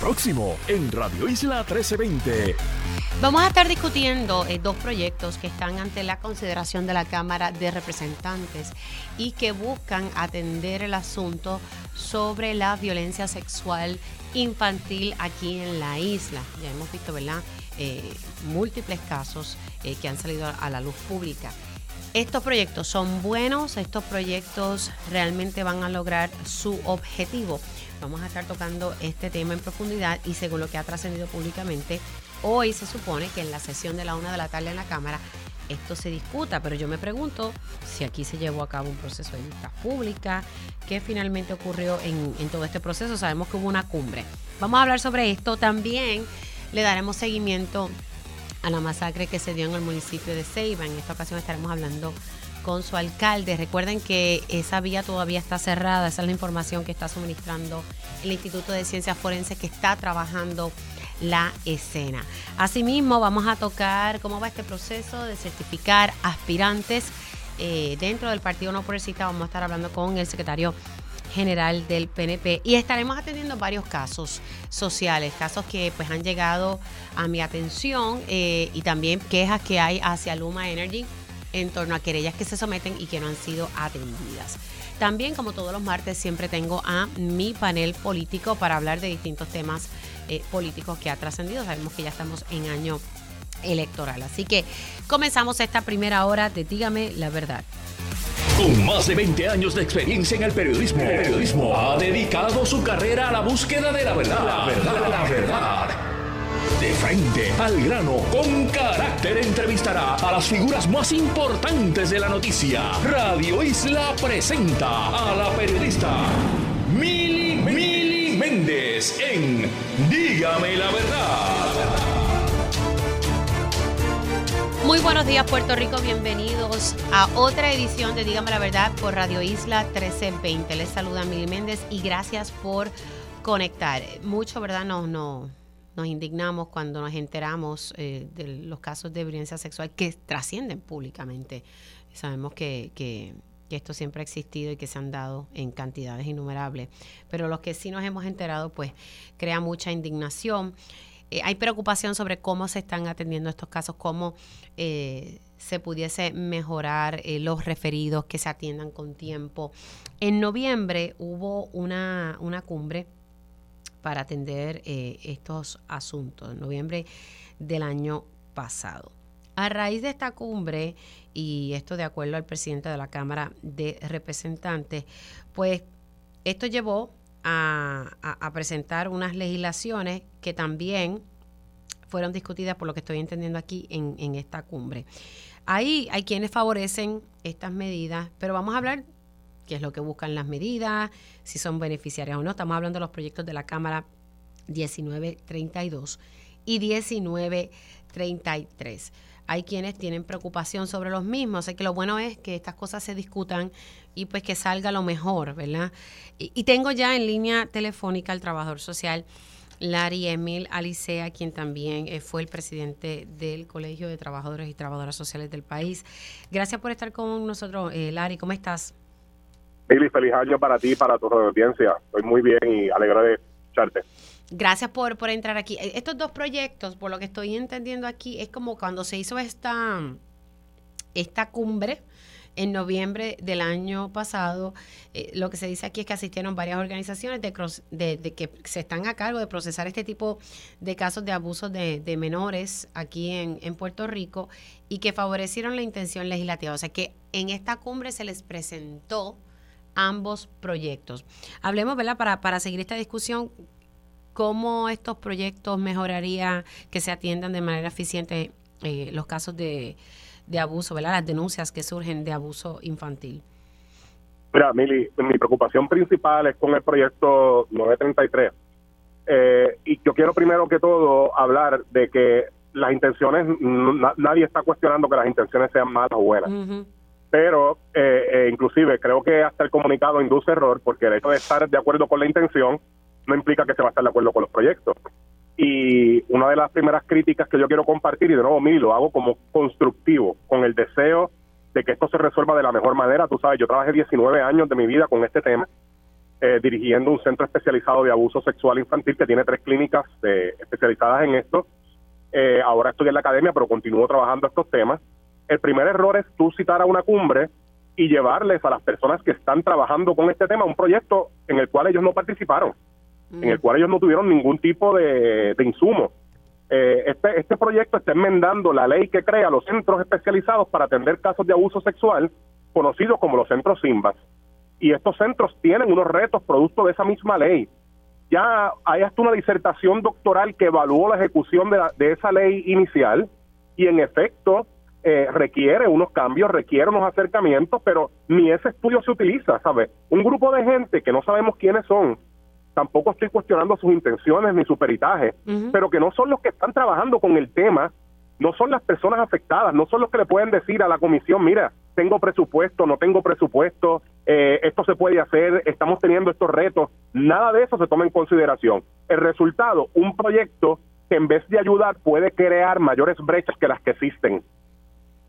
Próximo en Radio Isla 1320. Vamos a estar discutiendo eh, dos proyectos que están ante la consideración de la Cámara de Representantes y que buscan atender el asunto sobre la violencia sexual infantil aquí en la isla. Ya hemos visto, ¿verdad? Eh, múltiples casos eh, que han salido a la luz pública. Estos proyectos son buenos, estos proyectos realmente van a lograr su objetivo. Vamos a estar tocando este tema en profundidad y según lo que ha trascendido públicamente, hoy se supone que en la sesión de la una de la tarde en la Cámara esto se discuta, pero yo me pregunto si aquí se llevó a cabo un proceso de vista pública, qué finalmente ocurrió en, en todo este proceso. Sabemos que hubo una cumbre. Vamos a hablar sobre esto. También le daremos seguimiento a la masacre que se dio en el municipio de Ceiba. En esta ocasión estaremos hablando con su alcalde. Recuerden que esa vía todavía está cerrada, esa es la información que está suministrando el Instituto de Ciencias Forenses que está trabajando la escena. Asimismo, vamos a tocar cómo va este proceso de certificar aspirantes eh, dentro del Partido No Progresista. Vamos a estar hablando con el secretario general del PNP y estaremos atendiendo varios casos sociales, casos que pues han llegado a mi atención eh, y también quejas que hay hacia Luma Energy en torno a querellas que se someten y que no han sido atendidas. También, como todos los martes, siempre tengo a mi panel político para hablar de distintos temas eh, políticos que ha trascendido. Sabemos que ya estamos en año electoral. Así que comenzamos esta primera hora de Dígame la verdad. Con más de 20 años de experiencia en el periodismo, el periodismo ha dedicado su carrera a la búsqueda de la verdad. La verdad, la verdad. De frente al grano, con carácter entrevistará a las figuras más importantes de la noticia. Radio Isla presenta a la periodista Mili, Mili Méndez en Dígame la verdad. Muy buenos días Puerto Rico, bienvenidos a otra edición de Dígame la Verdad por Radio Isla 1320. Les saluda Mili Méndez y gracias por conectar. Mucho, ¿verdad? No, no, nos indignamos cuando nos enteramos eh, de los casos de violencia sexual que trascienden públicamente. Sabemos que, que, esto siempre ha existido y que se han dado en cantidades innumerables, pero los que sí nos hemos enterado, pues crea mucha indignación. Eh, hay preocupación sobre cómo se están atendiendo estos casos, cómo eh, se pudiese mejorar los referidos, que se atiendan con tiempo. En noviembre hubo una, una cumbre para atender eh, estos asuntos en noviembre del año pasado. A raíz de esta cumbre, y esto de acuerdo al presidente de la Cámara de Representantes, pues esto llevó a, presentar unas legislaciones que también fueron discutidas por lo que estoy entendiendo aquí en, en esta cumbre. Ahí hay quienes favorecen estas medidas, pero vamos a hablar qué es lo que buscan las medidas, si son beneficiarias o no. Estamos hablando de los proyectos de la Cámara 1932 y 1933. Hay quienes tienen preocupación sobre los mismos, así que lo bueno es que estas cosas se discutan y pues que salga lo mejor, ¿verdad? Y, tengo ya en línea telefónica al trabajador social Larry Emil Alicea, quien también eh, fue el presidente del Colegio de Trabajadores y Trabajadoras Sociales del país. Gracias por estar con nosotros, eh, Larry. ¿Cómo estás? Feliz año para ti para tu audiencia. Estoy muy bien y alegro de escucharte. Gracias por, por entrar aquí. E, estos dos proyectos, por lo que estoy entendiendo aquí, es como cuando se hizo esta, esta cumbre en noviembre del año pasado, eh, lo que se dice aquí es que asistieron varias organizaciones de, que se están a cargo de procesar este tipo de casos de abusos de, menores aquí en, Puerto Rico y que favorecieron la intención legislativa. O sea que en esta cumbre se les presentó ambos proyectos. Hablemos, ¿verdad? Para, para seguir esta discusión, ¿cómo estos proyectos mejoraría que se atiendan de manera eficiente eh, los casos de, de abuso, ¿verdad? Las denuncias que surgen de abuso infantil. Mira, Mili, mi preocupación principal es con el proyecto 933. Eh, y yo quiero primero que todo hablar de que las intenciones, nadie está cuestionando que las intenciones sean malas o buenas pero eh, eh, inclusive creo que hasta el comunicado induce error porque el hecho de estar de acuerdo con la intención no implica que se va a estar de acuerdo con los proyectos. Y una de las primeras críticas que yo quiero compartir, y de nuevo, mí lo hago como constructivo, con el deseo de que esto se resuelva de la mejor manera. Tú sabes, yo trabajé 19 años de mi vida con este tema eh, dirigiendo un centro especializado de abuso sexual infantil que tiene tres clínicas eh, especializadas en esto. Eh, ahora estoy en la academia, pero continúo trabajando estos temas. El primer error es tú citar a una cumbre y llevarles a las personas que están trabajando con este tema un proyecto en el cual ellos no participaron, en el mm. cual ellos no tuvieron ningún tipo de, insumo. este, este proyecto está enmendando la ley que crea los centros especializados para atender casos de abuso sexual, conocidos como los centros SIMBAS y estos centros tienen unos retos producto de esa misma ley. Ya hay hasta una disertación doctoral que evaluó la ejecución de, esa ley inicial y en efecto eh, requiere unos cambios, requiere unos acercamientos, pero ni ese estudio se utiliza, ¿sabes? Un grupo de gente que no sabemos quiénes son, tampoco estoy cuestionando sus intenciones ni su peritaje, pero que no son los que están trabajando con el tema, no son las personas afectadas, no son los que le pueden decir a la comisión, mira, tengo presupuesto, no tengo presupuesto, eh, esto se puede hacer, estamos teniendo estos retos, nada de eso se toma en consideración. El resultado, un proyecto que en vez de ayudar puede crear mayores brechas que las que existen.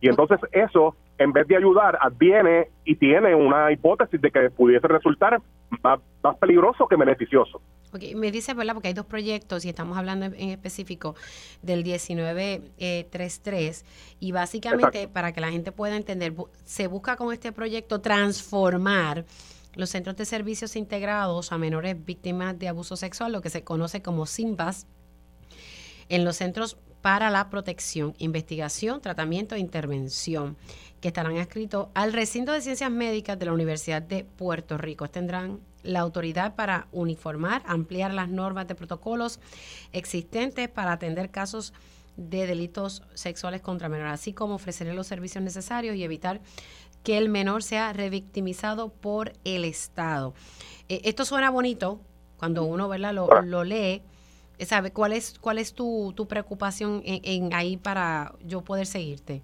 Y entonces eso, en vez de ayudar, adviene y tiene una hipótesis de que pudiese resultar más, peligroso que beneficioso. Okay, me dice, ¿verdad? Porque hay dos proyectos y estamos hablando en específico del 1933 y básicamente para que la gente pueda entender, se busca con este proyecto transformar los centros de servicios integrados a menores víctimas de abuso sexual, lo que se conoce como SIMBAS, en los centros para la protección, investigación, tratamiento e intervención, que estarán adscritos al recinto de ciencias médicas de la Universidad de Puerto Rico. Tendrán la autoridad para uniformar, ampliar las normas de protocolos existentes para atender casos de delitos sexuales contra menores, así como ofrecer los servicios necesarios y evitar que el menor sea revictimizado por el Estado. Eh, esto suena bonito cuando uno ¿verdad? Lo, lo lee, ¿Sabe cuál es cuál es tu, tu preocupación en, ahí para yo poder seguirte?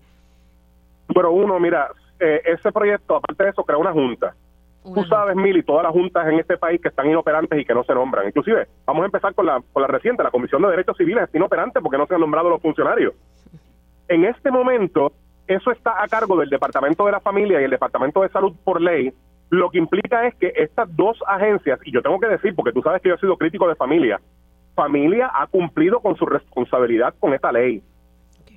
Bueno, uno, mira, eh, ese proyecto, aparte de eso, crea una junta. Tú sabes, Mili, todas las juntas en este país que están inoperantes y que no se nombran. Inclusive, vamos a empezar con la, con la reciente, la Comisión de Derechos Civiles está inoperante porque no se han nombrado los funcionarios. En este momento, eso está a cargo del Departamento de la Familia y el Departamento de Salud por ley, lo que implica es que estas dos agencias, y yo tengo que decir, porque tú sabes que yo he sido crítico de familia, familia ha cumplido con su responsabilidad con esta ley.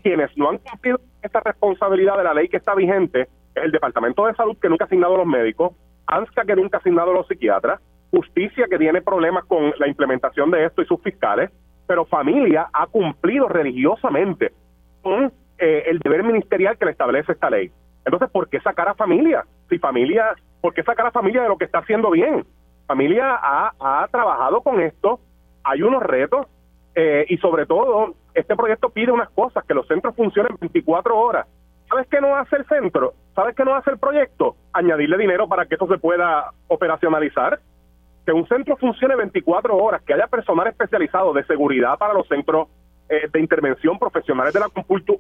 Quienes no han cumplido esta responsabilidad de la ley que está vigente es el Departamento de Salud, que nunca ha asignado a los médicos, ANSCA, que nunca ha asignado a los psiquiatras, Justicia, que tiene problemas con la implementación de esto y sus fiscales, pero familia ha cumplido religiosamente con eh, el deber ministerial que le establece esta ley. Entonces, ¿por qué sacar a familia? Si familia, ¿por qué sacar a familia de lo que está haciendo bien? Familia ha, ha trabajado con esto, hay unos retos eh, y sobre todo este proyecto pide unas cosas, que los centros funcionen 24 horas. ¿Sabes qué no hace el centro? ¿Sabes qué no hace el proyecto? Añadirle dinero para que eso se pueda operacionalizar. Que un centro funcione 24 horas, que haya personal especializado de seguridad para los centros eh, de intervención, profesionales de la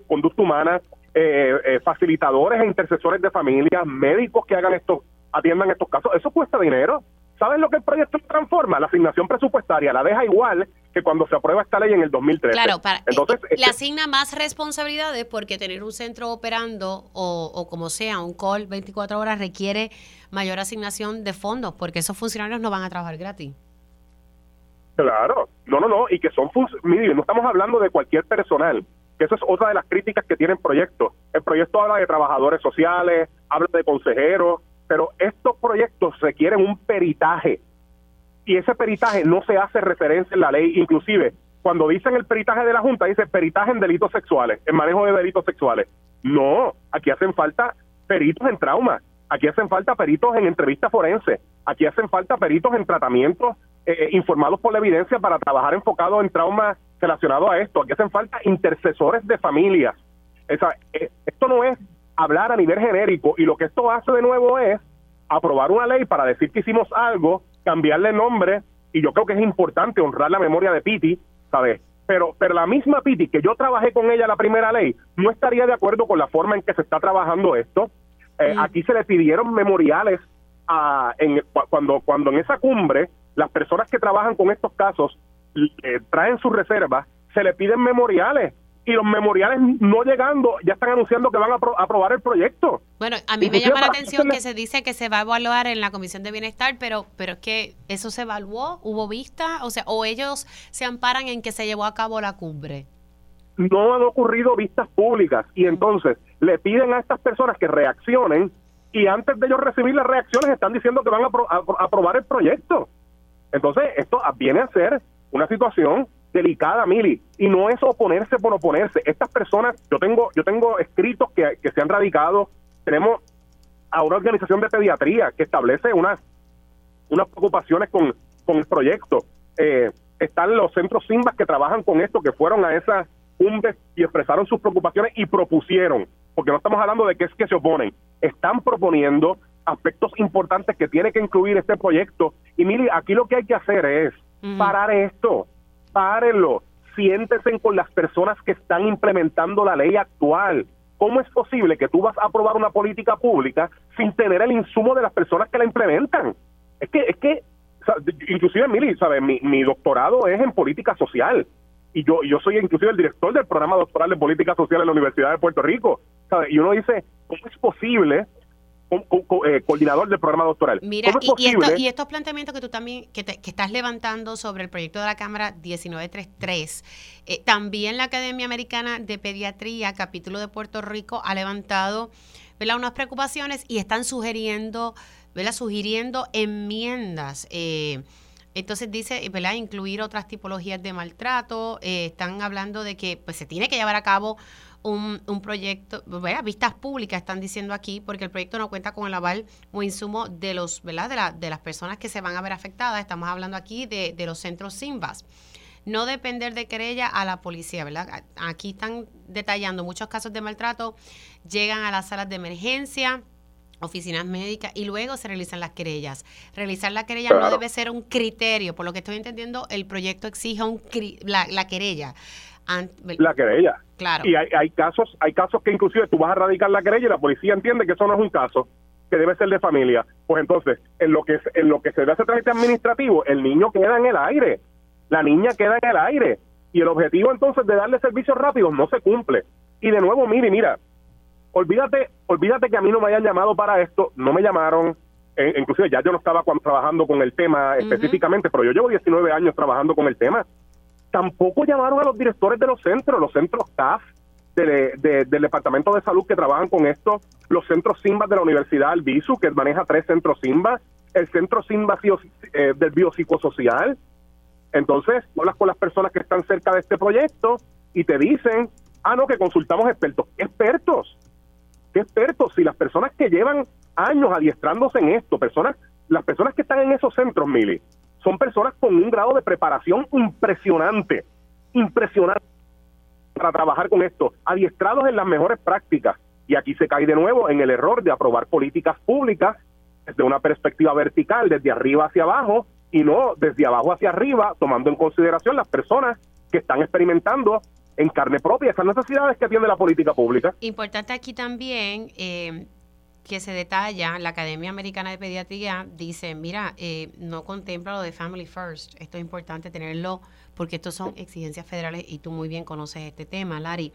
conducta humana, eh, facilitadores e intercesores de familias, médicos que hagan esto, atiendan estos casos. Eso cuesta dinero. ¿Sabes lo que el proyecto transforma? La asignación presupuestaria la deja igual que cuando se aprueba esta ley en el 2013. Claro, para, Entonces, le este asigna más responsabilidades porque tener un centro operando o, como sea, un call 24 horas requiere mayor asignación de fondos porque esos funcionarios no van a trabajar gratis. Claro, no, no, no, y que son, mire, no estamos hablando de cualquier personal, que eso es otra de las críticas que tienen proyectos. El proyecto habla de trabajadores sociales, habla de consejeros, pero estos proyectos requieren un peritaje y ese peritaje no se hace referencia en la ley, inclusive cuando dicen el peritaje de la Junta, dice peritaje en delitos sexuales, en manejo de delitos sexuales. No, aquí hacen falta peritos en trauma, aquí hacen falta peritos en entrevista forense, aquí hacen falta peritos en tratamientos eh, informados por la evidencia para trabajar enfocado en trauma relacionado a esto, aquí hacen falta intercesores de familias. Eh, esto no es hablar a nivel genérico y lo que esto hace de nuevo es aprobar una ley para decir que hicimos algo, cambiarle nombre y yo creo que es importante honrar la memoria de Piti, ¿sabes? Pero, pero la misma Piti, que yo trabajé con ella la primera ley, no estaría de acuerdo con la forma en que se está trabajando esto. Eh, aquí se le pidieron memoriales a, en, cuando, cuando en esa cumbre las personas que trabajan con estos casos eh, traen sus reservas, se le piden memoriales y los memoriales no llegando, ya están anunciando que van a aprobar el proyecto. Bueno, a mí me llama la atención que se dice que se va a evaluar en la Comisión de Bienestar, pero pero es que eso se evaluó, hubo vista, o sea, o ellos se amparan en que se llevó a cabo la cumbre. No han ocurrido vistas públicas y entonces le piden a estas personas que reaccionen y antes de ellos recibir las reacciones están diciendo que van a, a aprobar el proyecto. Entonces, esto viene a ser una situación delicada, Mili, y no es oponerse por oponerse. Estas personas, yo tengo, yo tengo escritos que, se han radicado, tenemos a una organización de pediatría que establece unas, unas preocupaciones con, con el proyecto. Eh, están los centros SIMBAS que trabajan con esto, que fueron a esas cumbres y expresaron sus preocupaciones y propusieron, porque no estamos hablando de que es que se oponen, están proponiendo aspectos importantes que tiene que incluir este proyecto. Y Mili, aquí lo que hay que hacer es parar esto, párenlo, siéntese con las personas que están implementando la ley actual. ¿Cómo es posible que tú vas a aprobar una política pública sin tener el insumo de las personas que la implementan? Es que, es que, inclusive, Mili, ¿sabes? Mi, mi doctorado es en política social y yo yo soy inclusive el director del programa doctoral de política social en la Universidad de Puerto Rico. ¿sabes? Y uno dice, ¿cómo es posible eh, coordinador del programa doctoral. Mira, y, estos planteamientos que tú también, que, estás levantando sobre el proyecto de la Cámara 1933, eh, también la Academia Americana de Pediatría, capítulo de Puerto Rico, ha levantado ¿verdad? unas preocupaciones y están sugiriendo, ¿verdad? sugiriendo enmiendas. Eh, entonces dice, ¿verdad? Incluir otras tipologías de maltrato. están hablando de que pues, se tiene que llevar a cabo un, un proyecto, vea, vistas públicas están diciendo aquí, porque el proyecto no cuenta con el aval o insumo de los, ¿verdad? De, la, de las personas que se van a ver afectadas. Estamos hablando aquí de, de los centros SIMBAS. No depender de querella a la policía, ¿verdad? Aquí están detallando muchos casos de maltrato, llegan a las salas de emergencia, oficinas médicas y luego se realizan las querellas. Realizar la querella no debe ser un criterio, por lo que estoy entendiendo, el proyecto exige un la, la querella la querella. Claro. Y hay, hay casos, hay casos que inclusive tú vas a radicar la querella y la policía entiende que eso no es un caso que debe ser de familia. Pues entonces, en lo que en lo que se da ese trámite administrativo, el niño queda en el aire, la niña queda en el aire y el objetivo entonces de darle servicios rápidos no se cumple. Y de nuevo, mire, mira, olvídate, olvídate que a mí no me hayan llamado para esto, no me llamaron, e, inclusive ya yo no estaba trabajando con el tema específicamente, pero yo llevo 19 años trabajando con el tema Tampoco llamaron a los directores de los centros, los centros staff del Departamento de Salud que trabajan con esto, los centros SIMBA de la Universidad Albizu, que maneja tres centros SIMBA, el centro SIMBA eh, del biopsicosocial. Entonces, hablas con las personas que están cerca de este proyecto y te dicen, ah, no, que consultamos expertos. expertos? ¿Qué expertos? Si las personas que llevan años adiestrándose en esto, personas, las personas que están en esos centros, Mili, son personas con un grado de preparación impresionante, impresionante para trabajar con esto, adiestrados en las mejores prácticas. Y aquí se cae de nuevo en el error de aprobar políticas públicas desde una perspectiva vertical, desde arriba hacia abajo, y no desde abajo hacia arriba, tomando en consideración las personas que están experimentando en carne propia esas necesidades que tiene la política pública. Importante aquí también eh, que se detalla, la Academia Americana de Pediatría dice, mira, eh, no contempla lo de Family First. Esto es importante tenerlo porque estos son exigencias federales y tú muy bien conoces este tema, Lari.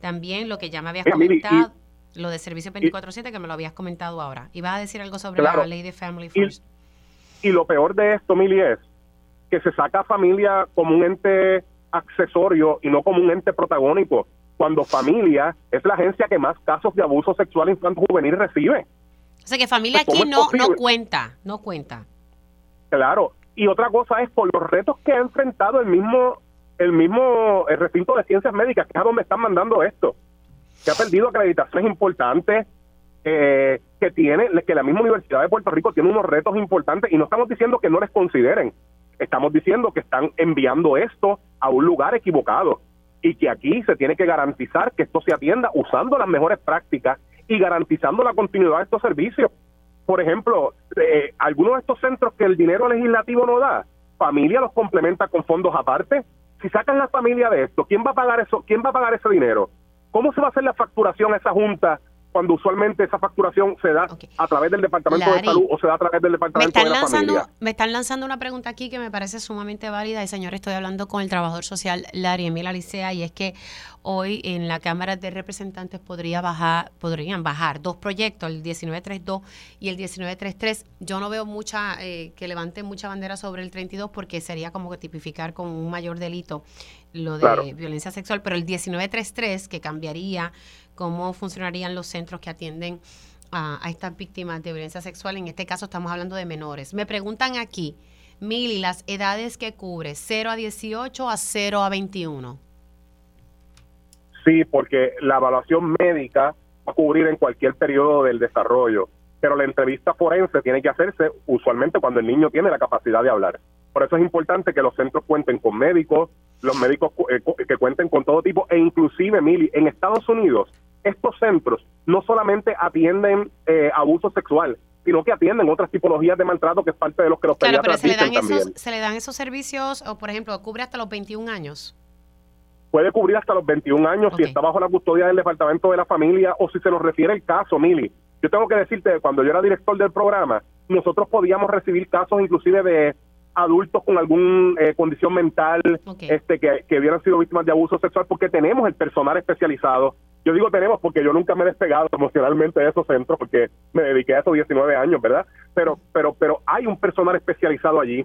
También lo que ya me habías comentado, lo de Servicio 24-7, que me lo habías comentado ahora. ¿Ibas a decir algo sobre la ley de Family First? Y, lo peor de esto, Mili, es que se saca a familia como un ente accesorio y no como un ente protagónico cuando familia es la agencia que más casos de abuso sexual infantil juvenil recibe. O sea que familia pues, aquí no, no cuenta, no cuenta. Claro, y otra cosa es por los retos que ha enfrentado el mismo el mismo el recinto de ciencias médicas, que es a donde están mandando esto, que ha perdido acreditaciones importantes, eh, que tiene, que la misma Universidad de Puerto Rico tiene unos retos importantes, y no estamos diciendo que no les consideren, estamos diciendo que están enviando esto a un lugar equivocado y que aquí se tiene que garantizar que esto se atienda usando las mejores prácticas y garantizando la continuidad de estos servicios. Por ejemplo, eh, algunos de estos centros que el dinero legislativo no da, familia los complementa con fondos aparte. Si sacan la familia de esto, ¿quién va a pagar eso? ¿Quién va a pagar ese dinero? ¿Cómo se va a hacer la facturación a esa junta cuando usualmente esa facturación se da a través del Departamento de Salud o se da a través del Departamento de la Familia. Me están lanzando una pregunta aquí que me parece sumamente válida y señor, estoy hablando con el trabajador social Larry Emil Alicea y es que hoy en la Cámara de Representantes podría bajar, podrían bajar dos proyectos, el 1932 y el 1933. Yo no veo mucha, eh, que levanten mucha bandera sobre el 32 porque sería como que tipificar con un mayor delito lo de violencia sexual, pero el 1933 que cambiaría cómo funcionarían los centros que atienden a, estas víctimas de violencia sexual. En este caso estamos hablando de menores. Me preguntan aquí, Mili, las edades que cubre, 0 a 18 a 0 a 21. Sí, porque la evaluación médica va a cubrir en cualquier periodo del desarrollo, pero la entrevista forense tiene que hacerse usualmente cuando el niño tiene la capacidad de hablar. Por eso es importante que los centros cuenten con médicos, los médicos eh, que cuenten con todo tipo, e inclusive, Mili, en Estados Unidos estos centros no solamente atienden eh, abuso sexual, sino que atienden otras tipologías de maltrato que es parte de los que los claro, pero se le dan Esos, ¿Se le dan esos servicios, o por ejemplo, cubre hasta los 21 años? Puede cubrir hasta los 21 años si está bajo la custodia del Departamento de la Familia o si se nos refiere el caso, Mili. Yo tengo que decirte, cuando yo era director del programa, nosotros podíamos recibir casos inclusive de adultos con alguna eh, condición mental este que, que hubieran sido víctimas de abuso sexual porque tenemos el personal especializado yo digo tenemos porque yo nunca me he despegado emocionalmente de esos centros porque me dediqué a esos 19 años, ¿verdad? Pero, pero, pero hay un personal especializado allí,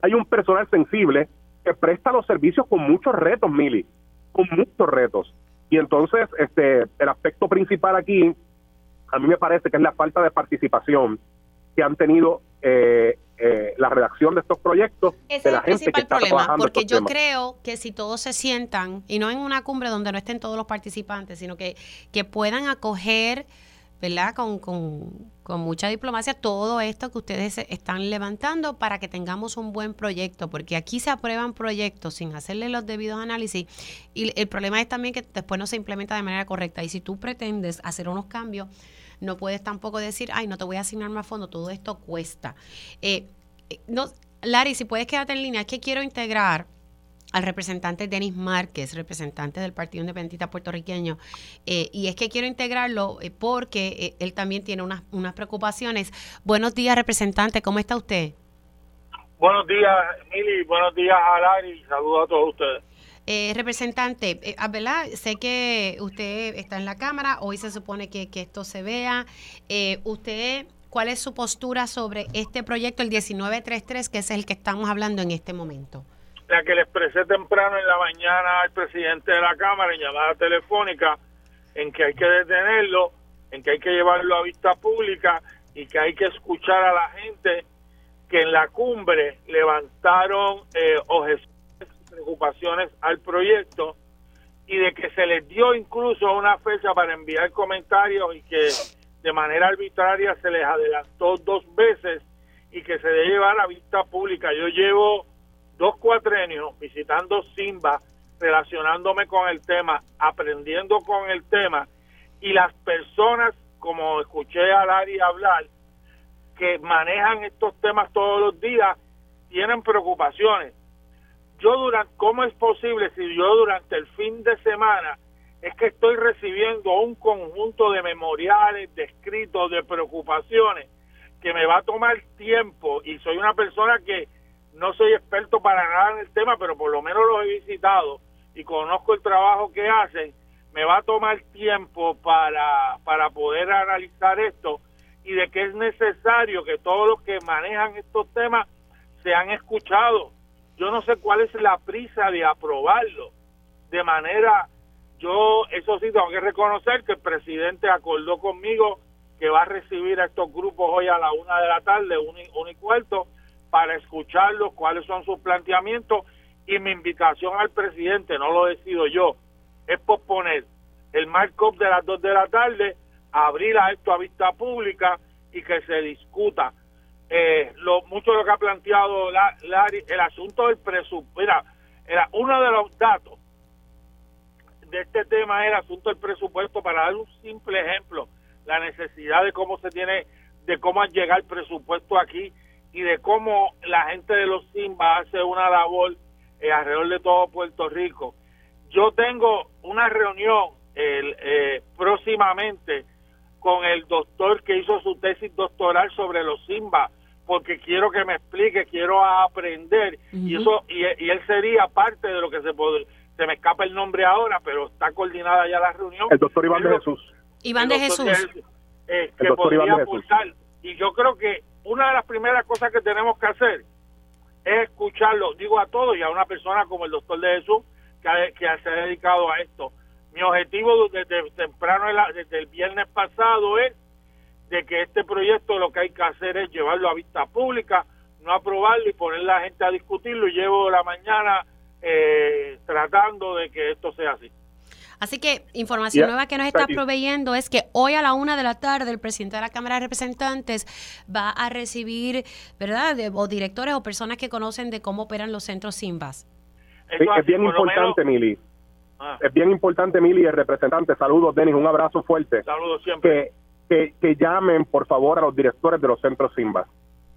hay un personal sensible que presta los servicios con muchos retos, Mili, con muchos retos. Y entonces, este, el aspecto principal aquí, a mí me parece que es la falta de participación que han tenido eh, eh, la redacción de estos proyectos Ese de la es el gente problema, porque yo creo que si todos se sientan, y no en una cumbre donde no estén todos los participantes, sino que, que puedan acoger, ¿verdad? Con, con, con mucha diplomacia todo esto que ustedes están levantando para que tengamos un buen proyecto, porque aquí se aprueban proyectos sin hacerle los debidos análisis y el problema es también que después no se implementa de manera correcta y si tú pretendes hacer unos cambios, no puedes tampoco decir, ay, no te voy a asignar más fondo, todo esto cuesta. Eh, eh, no, Larry, si puedes quedarte en línea, es que quiero integrar al representante Denis Márquez, representante del Partido Independentista puertorriqueño, eh, y es que quiero integrarlo porque él también tiene unas, unas preocupaciones. Buenos días, representante, ¿cómo está usted? Buenos días, Mili, buenos días a Larry, saludos a todos ustedes. Eh, representante, eh, ah. Sé que usted está en la Cámara, hoy se supone que, esto se vea. Eh, ¿Usted cuál es su postura sobre este proyecto, el 1933, que es el que estamos hablando en este momento? La que le expresé temprano en la mañana al presidente de la Cámara en llamada telefónica, en que hay que detenerlo, en que hay que llevarlo a vista pública y que hay que escuchar a la gente que en la cumbre levantaron eh, objeciones preocupaciones al proyecto y de que se les dio incluso una fecha para enviar comentarios y que de manera arbitraria se les adelantó dos veces y que se debe llevar a vista pública. Yo llevo dos cuatrenios visitando Simba, relacionándome con el tema, aprendiendo con el tema y las personas, como escuché a Lari hablar, que manejan estos temas todos los días, tienen preocupaciones yo durante, ¿cómo es posible si yo durante el fin de semana es que estoy recibiendo un conjunto de memoriales, de escritos, de preocupaciones que me va a tomar tiempo y soy una persona que no soy experto para nada en el tema, pero por lo menos los he visitado y conozco el trabajo que hacen, me va a tomar tiempo para, para poder analizar esto y de que es necesario que todos los que manejan estos temas sean escuchados yo no sé cuál es la prisa de aprobarlo. De manera, yo, eso sí, tengo que reconocer que el presidente acordó conmigo que va a recibir a estos grupos hoy a la una de la tarde, un y, cuarto, para escucharlos, cuáles son sus planteamientos. Y mi invitación al presidente, no lo decido yo, es posponer el markup de las dos de la tarde, abrir a esto a vista pública y que se discuta eh, lo, mucho lo que ha planteado Larry, el asunto del presupuesto. Era uno de los datos de este tema es el asunto del presupuesto para dar un simple ejemplo, la necesidad de cómo se tiene, de cómo llega el presupuesto aquí y de cómo la gente de los Simba hace una labor eh, alrededor de todo Puerto Rico. Yo tengo una reunión el, eh, próximamente con el doctor que hizo su tesis doctoral sobre los Simba, porque quiero que me explique, quiero aprender, y eso y, él sería parte de lo que se puede, se me escapa el nombre ahora, pero está coordinada ya la reunión. El doctor Iván de Jesús. Iván de Jesús. Eh, que podría aportar. Y yo creo que una de las primeras cosas que tenemos que hacer es escucharlo, digo a todos y a una persona como el doctor de Jesús, que, que se ha dedicado a esto. Mi objetivo desde temprano, desde el viernes pasado, es de que este proyecto lo que hay que hacer es llevarlo a vista pública, no aprobarlo y poner la gente a discutirlo. Y llevo la mañana eh, tratando de que esto sea así. Así que información nueva que nos está proveyendo es que hoy a la una de la tarde el presidente de la Cámara de Representantes va a recibir, ¿verdad?, o directores o personas que conocen de cómo operan los centros SIMBAS. es bien importante, Mili. Ah. Es bien importante, Mili, el representante. Saludos, Denis, un abrazo fuerte. Saludos siempre. Que, que, llamen, por favor, a los directores de los centros SIMBAS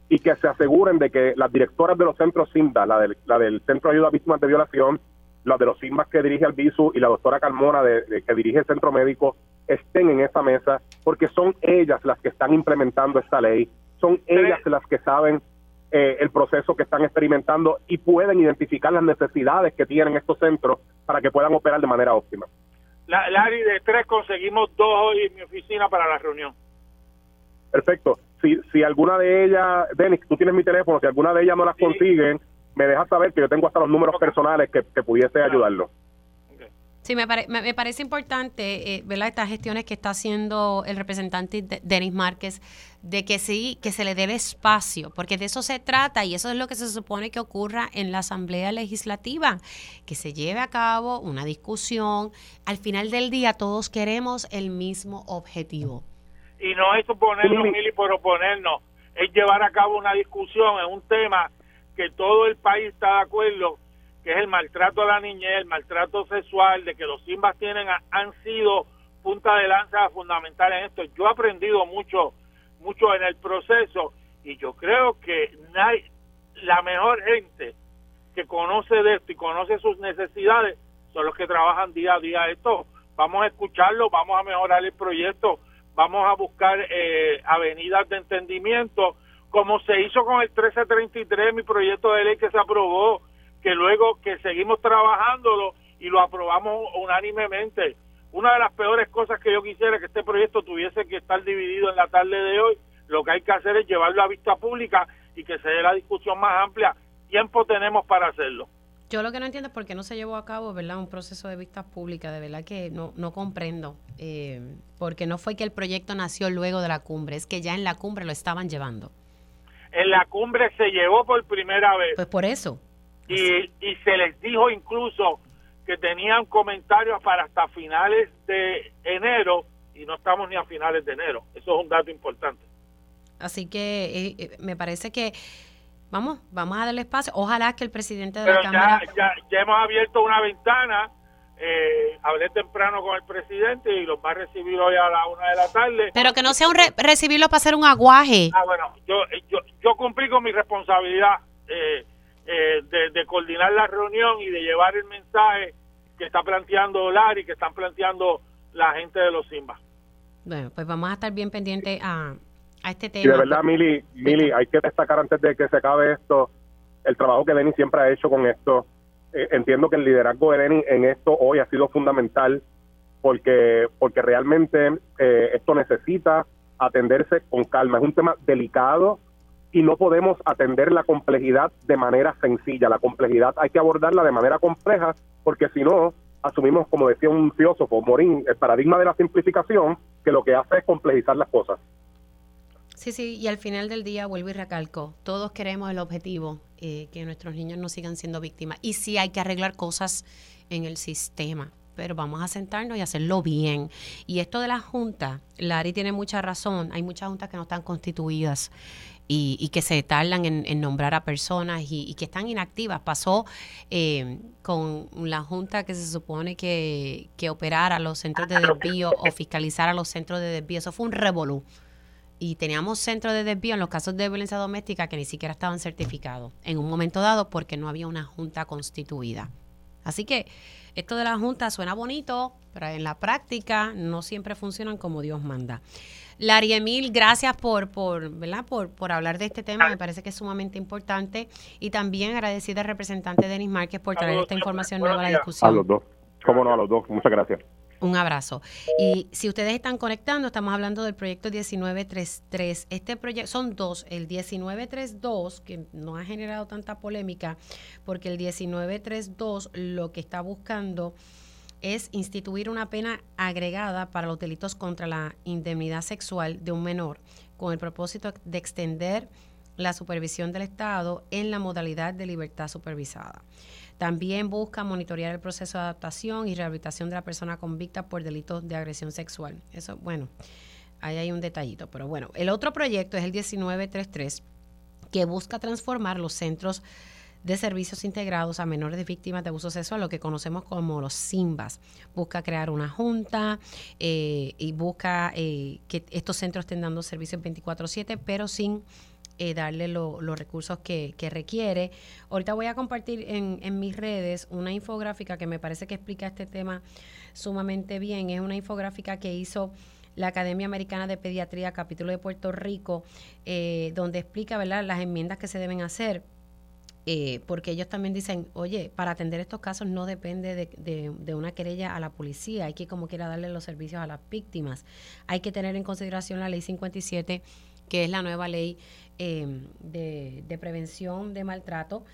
y que se aseguren de que las directoras de los centros SIMBAS, la del, la del Centro de Ayuda a Víctimas de Violación, la de los SIMBAS que dirige el BISU y la doctora Carmona de, que dirige el Centro Médico estén en esa mesa porque son ellas las que están implementando esta ley, son ellas las que saben eh, el proceso que están experimentando y pueden identificar las necesidades que tienen estos centros para que puedan operar de manera óptima. La, Larry, de tres conseguimos dos hoy en mi oficina para la reunión. Perfecto. Si, si alguna de ellas, Denis, tú tienes mi teléfono, si alguna de ellas no las consiguen, me deja saber que yo tengo hasta los números personales que, pudiese ayudarlo. Sí, me, me, parece importante, eh, ¿verdad? Estas gestiones que está haciendo el representante Denis Márquez, de que sí, que se le dé espacio, porque de eso se trata y eso es lo que se supone que ocurra en la Asamblea Legislativa, que se lleve a cabo una discusión. Al final del día todos queremos el mismo objetivo. Y no es suponernos, Mili, por oponernos, es llevar a cabo una discusión en un tema que todo el país está de acuerdo que es el maltrato a la niñez, el maltrato sexual, de que los simbas tienen han sido punta de lanza fundamental en esto. Yo he aprendido mucho mucho en el proceso y yo creo que la mejor gente que conoce de esto y conoce sus necesidades son los que trabajan día a día esto. Vamos a escucharlo, vamos a mejorar el proyecto, vamos a buscar eh, avenidas de entendimiento como se hizo con el 1333, mi proyecto de ley que se aprobó, que luego que seguimos trabajándolo y lo aprobamos unánimemente. Una de las peores cosas que yo quisiera que este proyecto tuviese que estar dividido en la tarde de hoy, lo que hay que hacer es llevarlo a vista pública y que se dé la discusión más amplia. Tiempo tenemos para hacerlo. Yo lo que no entiendo es por qué no se llevó a cabo, ¿verdad? Un proceso de vista pública, de verdad que no, no comprendo. Eh, porque no fue que el proyecto nació luego de la cumbre, es que ya en la cumbre lo estaban llevando en la cumbre se llevó por primera vez. Pues por eso. Y, y se les dijo incluso que tenían comentarios para hasta finales de enero y no estamos ni a finales de enero. Eso es un dato importante. Así que eh, eh, me parece que vamos, vamos a darle espacio. Ojalá que el presidente de la Cámara. Ya, ya hemos abierto una ventana eh, hablé temprano con el presidente y los va a recibir hoy a la una de la tarde. Pero que no sea un recibirlo para hacer un aguaje. Ah, bueno, yo, yo, yo cumplí con mi responsabilidad eh, eh, de, coordinar la reunión y de llevar el mensaje que está planteando Lari, que están planteando la gente de los Simba. Bueno, pues vamos a estar bien pendientes a, a este tema. Y de verdad, Mili, Mili, hay que destacar antes de que se acabe esto, el trabajo que Denis siempre ha hecho con esto eh, entiendo que el liderazgo de Lenin en esto hoy ha sido fundamental porque, porque realmente eh, esto necesita atenderse con calma. Es un tema delicado y no podemos atender la complejidad de manera sencilla. La complejidad hay que abordarla de manera compleja porque si no, asumimos, como decía un filósofo, Morín, el paradigma de la simplificación, que lo que hace es complejizar las cosas. Sí, sí, y al final del día vuelvo y recalco, todos queremos el objetivo, eh, que nuestros niños no sigan siendo víctimas. Y sí hay que arreglar cosas en el sistema, pero vamos a sentarnos y hacerlo bien. Y esto de la junta, Lari tiene mucha razón, hay muchas juntas que no están constituidas. Y, que se tardan en, nombrar a personas y, que están inactivas. Pasó eh, con la Junta que se supone que, que operara los centros de desvío o fiscalizara los centros de desvío. Eso fue un revolú y teníamos centros de desvío en los casos de violencia doméstica que ni siquiera estaban certificados en un momento dado porque no había una junta constituida. Así que esto de la Junta suena bonito, pero en la práctica no siempre funcionan como Dios manda. Larry Emil, gracias por, por, ¿verdad? Por, por hablar de este tema, me parece que es sumamente importante. Y también agradecida al representante Denis Márquez por traer esta información nueva a la discusión. A los dos, cómo no, a los dos, muchas gracias. Un abrazo. Y si ustedes están conectando, estamos hablando del proyecto 1933. Este proyecto son dos, el 1932 que no ha generado tanta polémica porque el 1932 lo que está buscando es instituir una pena agregada para los delitos contra la indemnidad sexual de un menor con el propósito de extender la supervisión del Estado en la modalidad de libertad supervisada. También busca monitorear el proceso de adaptación y rehabilitación de la persona convicta por delitos de agresión sexual. Eso, bueno, ahí hay un detallito. Pero bueno, el otro proyecto es el 1933, que busca transformar los centros de servicios integrados a menores de víctimas de abuso sexual, lo que conocemos como los SIMBAS. Busca crear una junta eh, y busca eh, que estos centros estén dando servicios 24/7, pero sin eh, darle los recursos que, requiere. Ahorita voy a compartir en, en, mis redes una infográfica que me parece que explica este tema sumamente bien. Es una infográfica que hizo la Academia Americana de Pediatría, capítulo de Puerto Rico, eh, donde explica ¿verdad? las enmiendas que se deben hacer. Eh, porque ellos también dicen, oye, para atender estos casos no depende de, de, una querella a la policía, hay que como quiera darle los servicios a las víctimas. Hay que tener en consideración la ley 57, que es la nueva ley Em, de, prevención de maltrato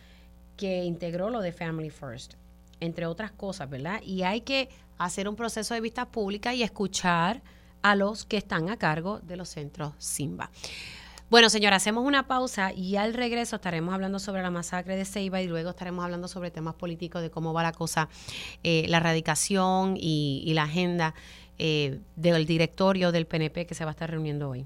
que integró lo de Family First, entre otras cosas, ¿verdad? Y hay que hacer un proceso de vista pública y escuchar a los que están a cargo de los centros Simba. Bueno, señora, hacemos una pausa y al regreso estaremos hablando sobre la masacre de Ceiba y luego estaremos hablando sobre temas políticos, de cómo va la cosa, eh, la erradicación y, la agenda eh, del directorio del PNP que se va a estar reuniendo hoy.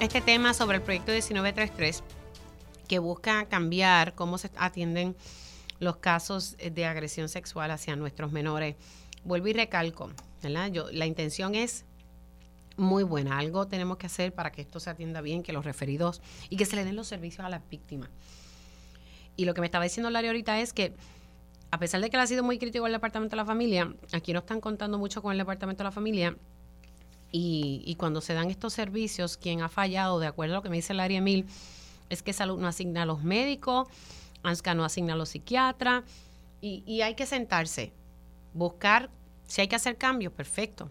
este tema sobre el proyecto 1933 que busca cambiar cómo se atienden los casos de agresión sexual hacia nuestros menores. Vuelvo y recalco, ¿verdad? Yo, la intención es muy buena. Algo tenemos que hacer para que esto se atienda bien, que los referidos y que se le den los servicios a las víctimas. Y lo que me estaba diciendo Larry ahorita es que, a pesar de que le ha sido muy crítico el Departamento de la Familia, aquí no están contando mucho con el Departamento de la Familia y, cuando se dan estos servicios, quien ha fallado, de acuerdo a lo que me dice el área mil, es que salud no asigna a los médicos, ANSCA no asigna a los psiquiatras, y, y hay que sentarse, buscar, si hay que hacer cambios, perfecto,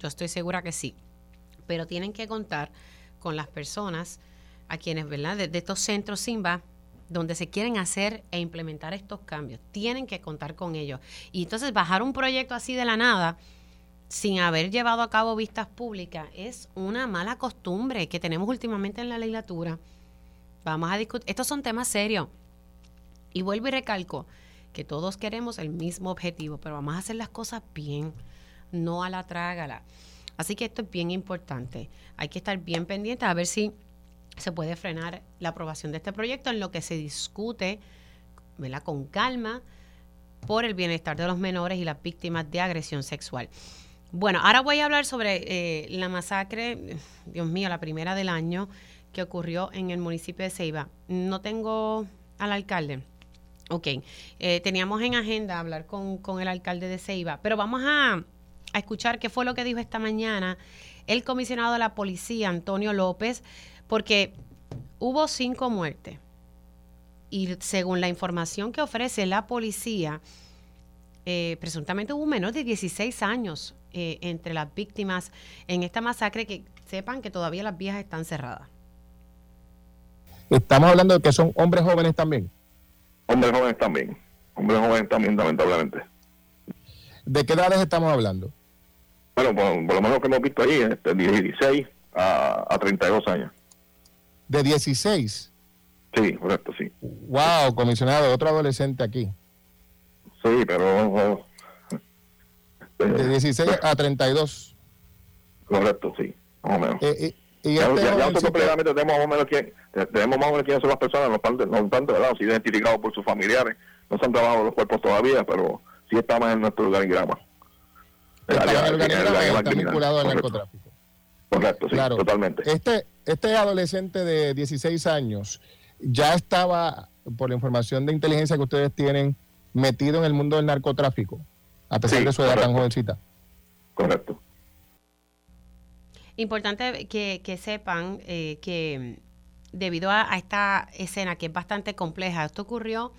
yo estoy segura que sí, pero tienen que contar con las personas a quienes, ¿verdad? De, de, estos centros SIMBA, donde se quieren hacer e implementar estos cambios. Tienen que contar con ellos. Y entonces bajar un proyecto así de la nada, sin haber llevado a cabo vistas públicas es una mala costumbre que tenemos últimamente en la legislatura. Vamos a discutir, estos son temas serios. Y vuelvo y recalco que todos queremos el mismo objetivo, pero vamos a hacer las cosas bien, no a la trágala. Así que esto es bien importante. Hay que estar bien pendiente a ver si se puede frenar la aprobación de este proyecto en lo que se discute ¿verdad? con calma por el bienestar de los menores y las víctimas de agresión sexual. Bueno, ahora voy a hablar sobre eh, la masacre, Dios mío, la primera del año que ocurrió en el municipio de Ceiba. No tengo al alcalde. Ok, eh, teníamos en agenda hablar con, el alcalde de Ceiba, pero vamos a, a escuchar qué fue lo que dijo esta mañana el comisionado de la policía, Antonio López, porque hubo cinco muertes. Y según la información que ofrece la policía, eh, presuntamente hubo menos de 16 años eh, entre las víctimas en esta masacre que sepan que todavía las vías están cerradas. Estamos hablando de que son hombres jóvenes también. Hombres jóvenes también. Hombres jóvenes también, lamentablemente. ¿De qué edades estamos hablando? Bueno, por, lo menos que hemos visto ahí, de 16 a, a 32 años. ¿De 16? Sí, correcto, sí. Wow, comisionado, otro adolescente aquí. Sí, pero... De 16 a 32. Correcto, sí, más o menos. Eh, y, y Ya, este ya nosotros tenemos más o menos quién, tenemos más o menos quiénes son las personas, no tanto, no tanto ¿verdad? Sí identificados por sus familiares, no se han trabajado los cuerpos todavía, pero sí estamos en nuestro organigrama. Área- en el organigrama el está vinculado al narcotráfico. Correcto, sí, Claro. totalmente. Este, este adolescente de 16 años ya estaba, por la información de inteligencia que ustedes tienen, metido en el mundo del narcotráfico, a pesar Sí, de su edad tan correcto. jovencita. Correcto. Importante que, que sepan eh, que debido a, a esta escena que es bastante compleja, esto ocurrió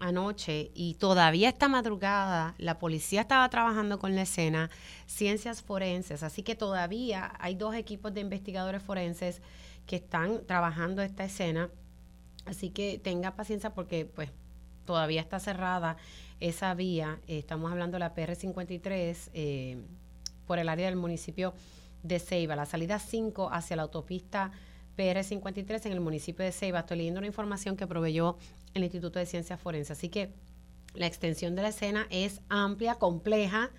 anoche y todavía esta madrugada la policía estaba trabajando con la escena, ciencias forenses, así que todavía hay dos equipos de investigadores forenses que están trabajando esta escena, así que tenga paciencia porque pues todavía está cerrada esa vía, estamos hablando de la PR53 eh, por el área del municipio de Ceiba, la salida 5 hacia la autopista PR53 en el municipio de Ceiba. Estoy leyendo una información que proveyó el Instituto de Ciencias Forenses. Así que la extensión de la escena es amplia, compleja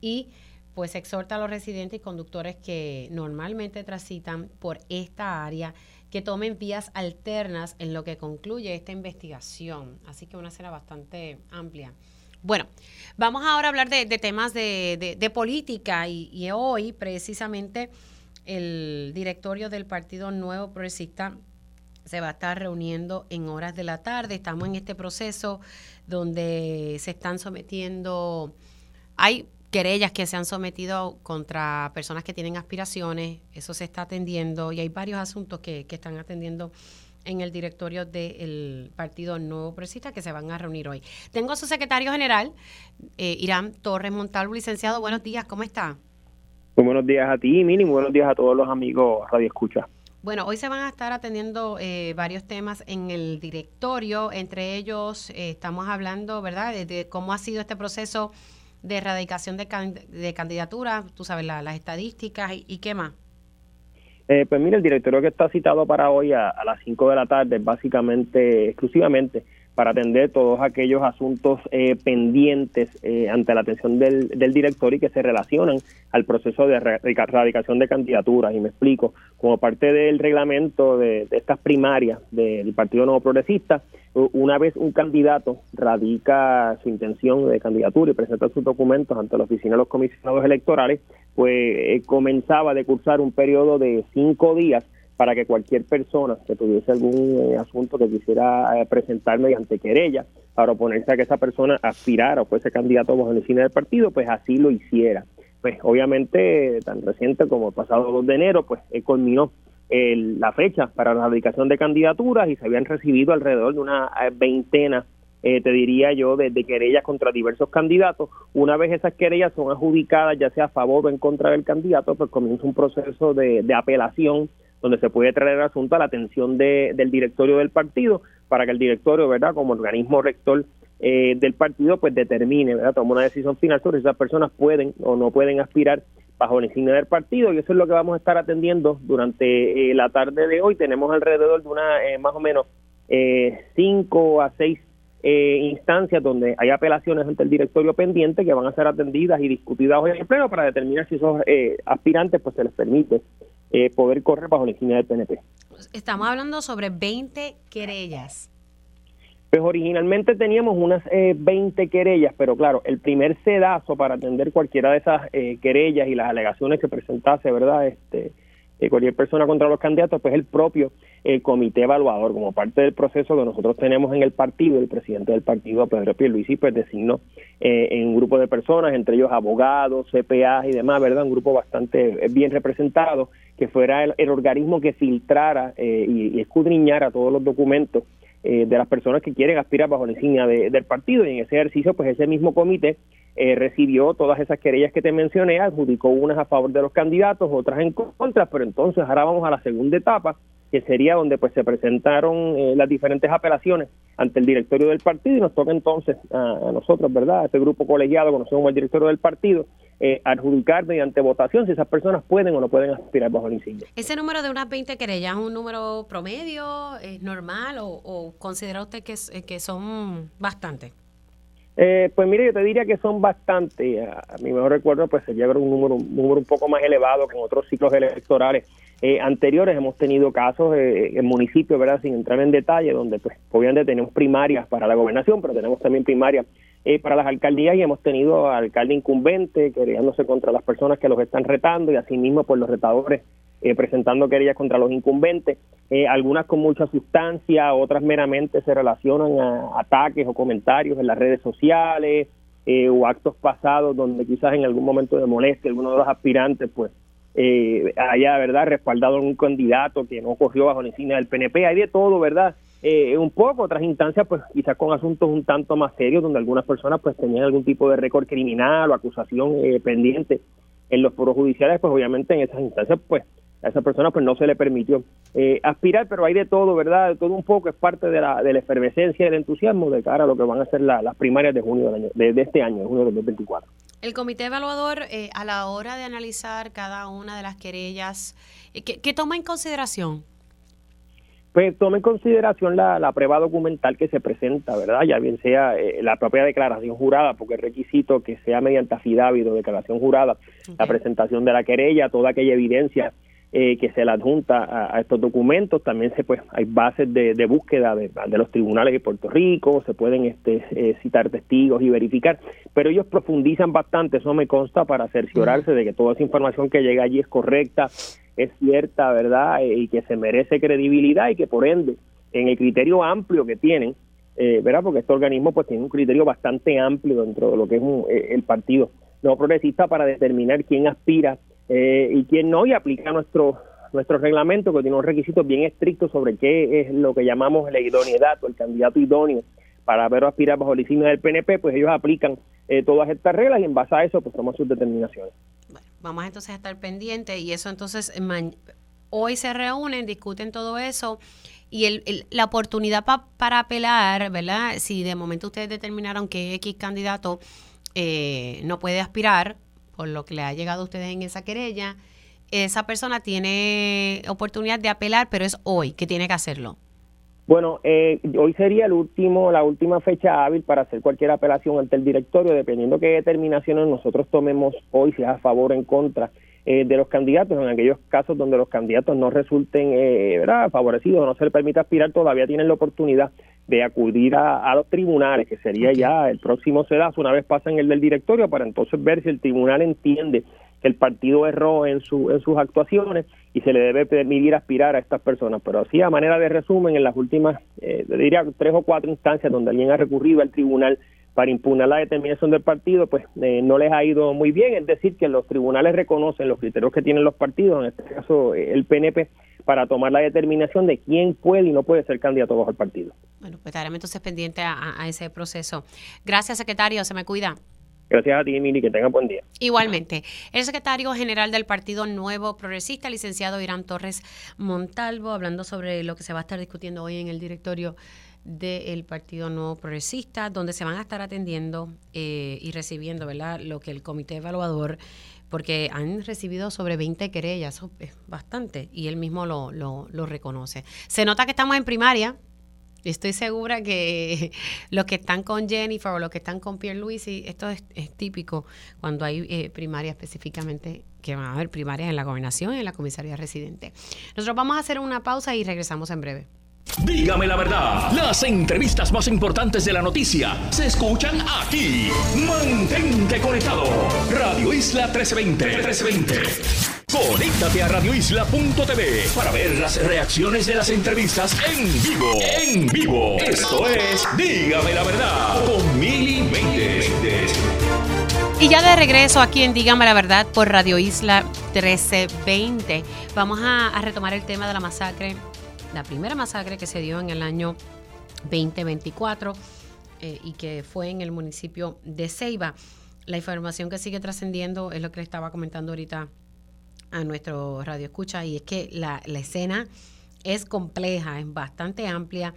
y pues exhorta a los residentes y conductores que normalmente transitan por esta área que tomen vías alternas en lo que concluye esta investigación. Así que una escena bastante amplia. Bueno, vamos ahora a hablar de, temas de política y, y hoy precisamente el directorio del Partido Nuevo Progresista se va a estar reuniendo en horas de la tarde. Estamos en este proceso donde se están sometiendo, hay querellas que se han sometido contra personas que tienen aspiraciones, eso se está atendiendo y hay varios asuntos que, que están atendiendo en el directorio del Partido Nuevo Progresista que se van a reunir hoy. Tengo a su secretario general, eh, Irán Torres Montalvo, licenciado. Buenos días, ¿cómo está? Muy buenos días a ti, Mini, muy buenos días a todos los amigos Radio Escucha. Bueno, hoy se van a estar atendiendo eh, varios temas en el directorio, entre ellos eh, estamos hablando, ¿verdad?, de, de cómo ha sido este proceso de erradicación de, de candidaturas, tú sabes, la- las estadísticas y, qué más. Eh, pues mira, el directorio que está citado para hoy a, a las 5 de la tarde básicamente, exclusivamente, para atender todos aquellos asuntos eh, pendientes eh, ante la atención del, del directorio y que se relacionan al proceso de erradicación de candidaturas. Y me explico, como parte del reglamento de, estas primarias del Partido Nuevo Progresista, una vez un candidato radica su intención de candidatura y presenta sus documentos ante la oficina de los comisionados electorales, pues eh, comenzaba a decursar un periodo de cinco días para que cualquier persona que tuviese algún eh, asunto que quisiera eh, presentar mediante querella para oponerse a que esa persona aspirara o fuese candidato bajo el cine del partido, pues así lo hiciera. Pues obviamente, tan reciente como el pasado 2 de enero, pues eh, culminó la fecha para la erradicación de candidaturas y se habían recibido alrededor de una eh, veintena, eh, te diría yo, de, de querellas contra diversos candidatos. Una vez esas querellas son adjudicadas, ya sea a favor o en contra del candidato, pues comienza un proceso de apelación donde se puede traer el asunto a la atención de- del directorio del partido para que el directorio, ¿verdad?, como organismo rector eh, del partido, pues determine, ¿verdad?, toma una decisión final sobre si esas personas pueden o no pueden aspirar bajo el insignia del partido y eso es lo que vamos a estar atendiendo durante eh, la tarde de hoy. Tenemos alrededor de una, eh, más o menos, eh, cinco a seis eh, instancias donde hay apelaciones ante el directorio pendiente que van a ser atendidas y discutidas hoy en el pleno para determinar si esos aspirantes pues se les permite eh, poder correr bajo la insignia del PNP. Estamos hablando sobre 20 querellas. Pues originalmente teníamos unas eh, 20 querellas, pero claro, el primer sedazo para atender cualquiera de esas eh, querellas y las alegaciones que presentase, ¿verdad? Este, eh, cualquier persona contra los candidatos, pues el propio eh, comité evaluador, como parte del proceso que nosotros tenemos en el partido, el presidente del partido, Pedro Pierluisi, pues designó eh, en un grupo de personas, entre ellos abogados, CPA y demás, ¿verdad? Un grupo bastante eh, bien representado, que fuera el, el organismo que filtrara eh, y, y escudriñara todos los documentos eh, de las personas que quieren aspirar bajo la insignia de- del partido. Y en ese ejercicio pues ese mismo comité eh, recibió todas esas querellas que te mencioné, adjudicó unas a favor de los candidatos, otras en contra, pero entonces ahora vamos a la segunda etapa que sería donde pues se presentaron eh, las diferentes apelaciones ante el directorio del partido y nos toca entonces a, a nosotros, ¿verdad? A este grupo colegiado conocido como el directorio del partido, eh, adjudicar mediante votación si esas personas pueden o no pueden aspirar bajo la insignia. ¿Ese número de unas 20 querellas es un número promedio, es normal o, o considera usted que, eh, que son bastantes? Eh, pues mire, yo te diría que son bastante. A, mi mejor recuerdo, pues se lleva un número, un número un poco más elevado que en otros ciclos electorales eh, anteriores. Hemos tenido casos eh, en municipios, ¿verdad? Sin entrar en detalle, donde pues obviamente tenemos primarias para la gobernación, pero tenemos también primarias para las alcaldías y hemos tenido alcalde incumbente quedándose contra las personas que los están retando y asimismo por pues, los retadores eh, presentando querellas contra los incumbentes, eh, algunas con mucha sustancia, otras meramente se relacionan a ataques o comentarios en las redes sociales eh, o actos pasados donde quizás en algún momento de molestia alguno de los aspirantes pues haya verdad respaldado a un candidato que no corrió bajo la insignia del PNP, hay de todo, ¿verdad? un poco, otras instancias, pues quizás con asuntos un tanto más serios, donde algunas personas pues tenían algún tipo de récord criminal o acusación pendiente en los foros judiciales, pues obviamente en esas instancias pues a esa persona pues no se le permitió eh, aspirar, pero hay de todo, ¿verdad? De todo un poco, es parte de la, de la efervescencia y el entusiasmo de cara a lo que van a ser las primarias de junio del año, de, este año, junio de 2024. El comité evaluador, eh, a la hora de analizar cada una de las querellas, eh, ¿qué, toma en consideración? Pues toma en consideración la, la, prueba documental que se presenta, ¿verdad? Ya bien sea la propia declaración jurada, porque es requisito que sea mediante affidavit o declaración jurada, la presentación de la querella, toda aquella evidencia eh, que se le adjunta a, estos documentos. También se pues hay bases de, búsqueda de, los tribunales de Puerto Rico, se pueden este, eh, citar testigos y verificar, pero ellos profundizan bastante, eso me consta, para cerciorarse de que toda esa información que llega allí es correcta, es cierta, ¿verdad? Eh, y que se merece credibilidad y que por ende, en el criterio amplio que tienen, ¿verdad? Porque este organismo pues tiene un criterio bastante amplio dentro de lo que es el partido no progresista para determinar quién aspira eh, y quien no, y aplica nuestro, nuestro reglamento que tiene unos requisitos bien estrictos sobre qué es lo que llamamos la idoneidad o el candidato idóneo para ver o aspirar bajo el insignia del PNP, pues ellos aplican eh, todas estas reglas y en base a eso pues toman sus determinaciones. Bueno, vamos entonces a estar pendientes y eso entonces hoy se reúnen, discuten todo eso y el, la oportunidad para apelar, ¿verdad? Si de momento ustedes determinaron que X candidato eh, no puede aspirar, por lo que le ha llegado a ustedes en esa querella, esa persona tiene oportunidad de apelar, pero es hoy que tiene que hacerlo. Bueno, eh, hoy sería el último, la última fecha hábil para hacer cualquier apelación ante el directorio, dependiendo qué determinaciones nosotros tomemos hoy, si es a favor o en contra eh, de los candidatos. En aquellos casos donde los candidatos no resulten eh, favorecidos o no se les permita aspirar, todavía tienen la oportunidad de acudir a, los tribunales, que sería ya el próximo sedazo una vez pasan el del directorio, para entonces ver si el tribunal entiende que el partido erró en, su, en sus actuaciones y se le debe permitir aspirar a estas personas. Pero así, a manera de resumen, en las últimas, eh, diría, tres o cuatro instancias donde alguien ha recurrido al tribunal para impugnar la determinación del partido, pues eh, no les ha ido muy bien. Es decir, que los tribunales reconocen los criterios que tienen los partidos, en este caso eh, el PNP, para tomar la determinación de quién puede y no puede ser candidato bajo el partido. Bueno, pues estaremos entonces pendientes a, ese proceso. Gracias, secretario. Se me cuida. Gracias a ti, Emily, que tenga buen día. Igualmente. El secretario general del Partido Nuevo Progresista, licenciado Irán Torres Montalvo, hablando sobre lo que se va a estar discutiendo hoy en el directorio del Partido Nuevo Progresista, donde se van a estar atendiendo eh, y recibiendo ¿verdad? lo que el comité evaluador, porque han recibido sobre 20 querellas, eso es bastante, y él mismo lo, lo, reconoce. Se nota que estamos en primaria, Estoy segura que los que están con Jennifer o los que están con Pierre Luisi, esto es, típico cuando hay eh, primaria específicamente, que van a haber primarias en la gobernación y en la comisaría residente. Nosotros vamos a hacer una pausa y regresamos en breve. Dígame la verdad, las entrevistas más importantes de la noticia se escuchan aquí. Mantente conectado. Radio Isla 1320. 1320. Conéctate a radioisla.tv para ver las reacciones de las entrevistas en vivo. En vivo. Esto es Dígame la verdad con Mili Y ya de regreso aquí en Dígame la verdad por Radio Isla 1320. Vamos a, a retomar el tema de la masacre la primera masacre que se dio en el año 2024 eh, y que fue en el municipio de Ceiba. La información que sigue trascendiendo es lo que le estaba comentando ahorita a nuestro radio escucha y es que la, escena es compleja, es bastante amplia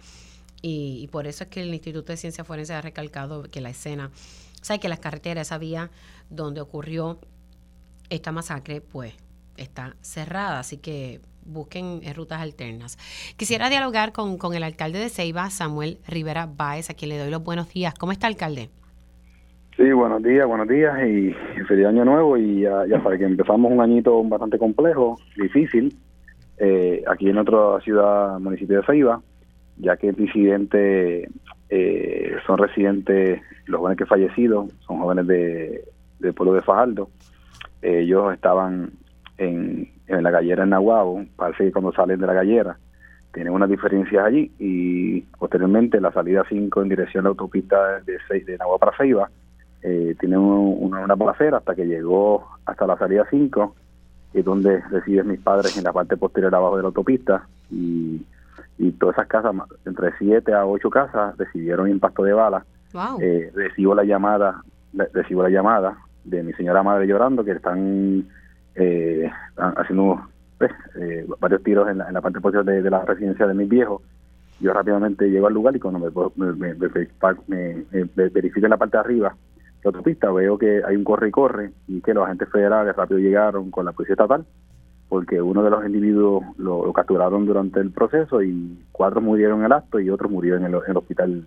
y, por eso es que el Instituto de Ciencia Forense ha recalcado que la escena, o sea, que las carreteras, esa vía donde ocurrió esta masacre, pues está cerrada, así que busquen eh, rutas alternas. Quisiera dialogar con, el alcalde de Ceiba, Samuel Rivera Báez, a quien le doy los buenos días. ¿Cómo está, alcalde? Sí, buenos días, buenos días y feliz año nuevo y ya, ya que empezamos un añito bastante complejo, difícil, eh, aquí en otra ciudad, municipio de Ceiba, ya que el incidente eh, son residentes, los jóvenes que fallecidos son jóvenes de, del pueblo de Fajardo, ellos estaban en, en la gallera en Nahuabo, parece que cuando salen de la gallera tienen unas diferencias allí y posteriormente la salida 5 en dirección a la autopista de, de Nahuabo para Ceiba, eh, tiene una, una balacera hasta que llegó hasta la salida 5, y donde reciben mis padres en la parte posterior abajo de la autopista y, y todas esas casas, entre 7 a 8 casas, recibieron impacto de bala. Eh, recibo la llamada, recibo la llamada de mi señora madre llorando que están, eh, haciendo pues, eh, varios tiros en la, parte posterior de, la residencia de mis viejos. Yo rápidamente llego al lugar y cuando me, me, me verifico en la parte de arriba la autopista, veo que hay un corre y corre y que los agentes federales rápido llegaron con la policía estatal porque uno de los individuos lo, capturaron durante el proceso y cuatro murieron en el acto y otros murieron en, el hospital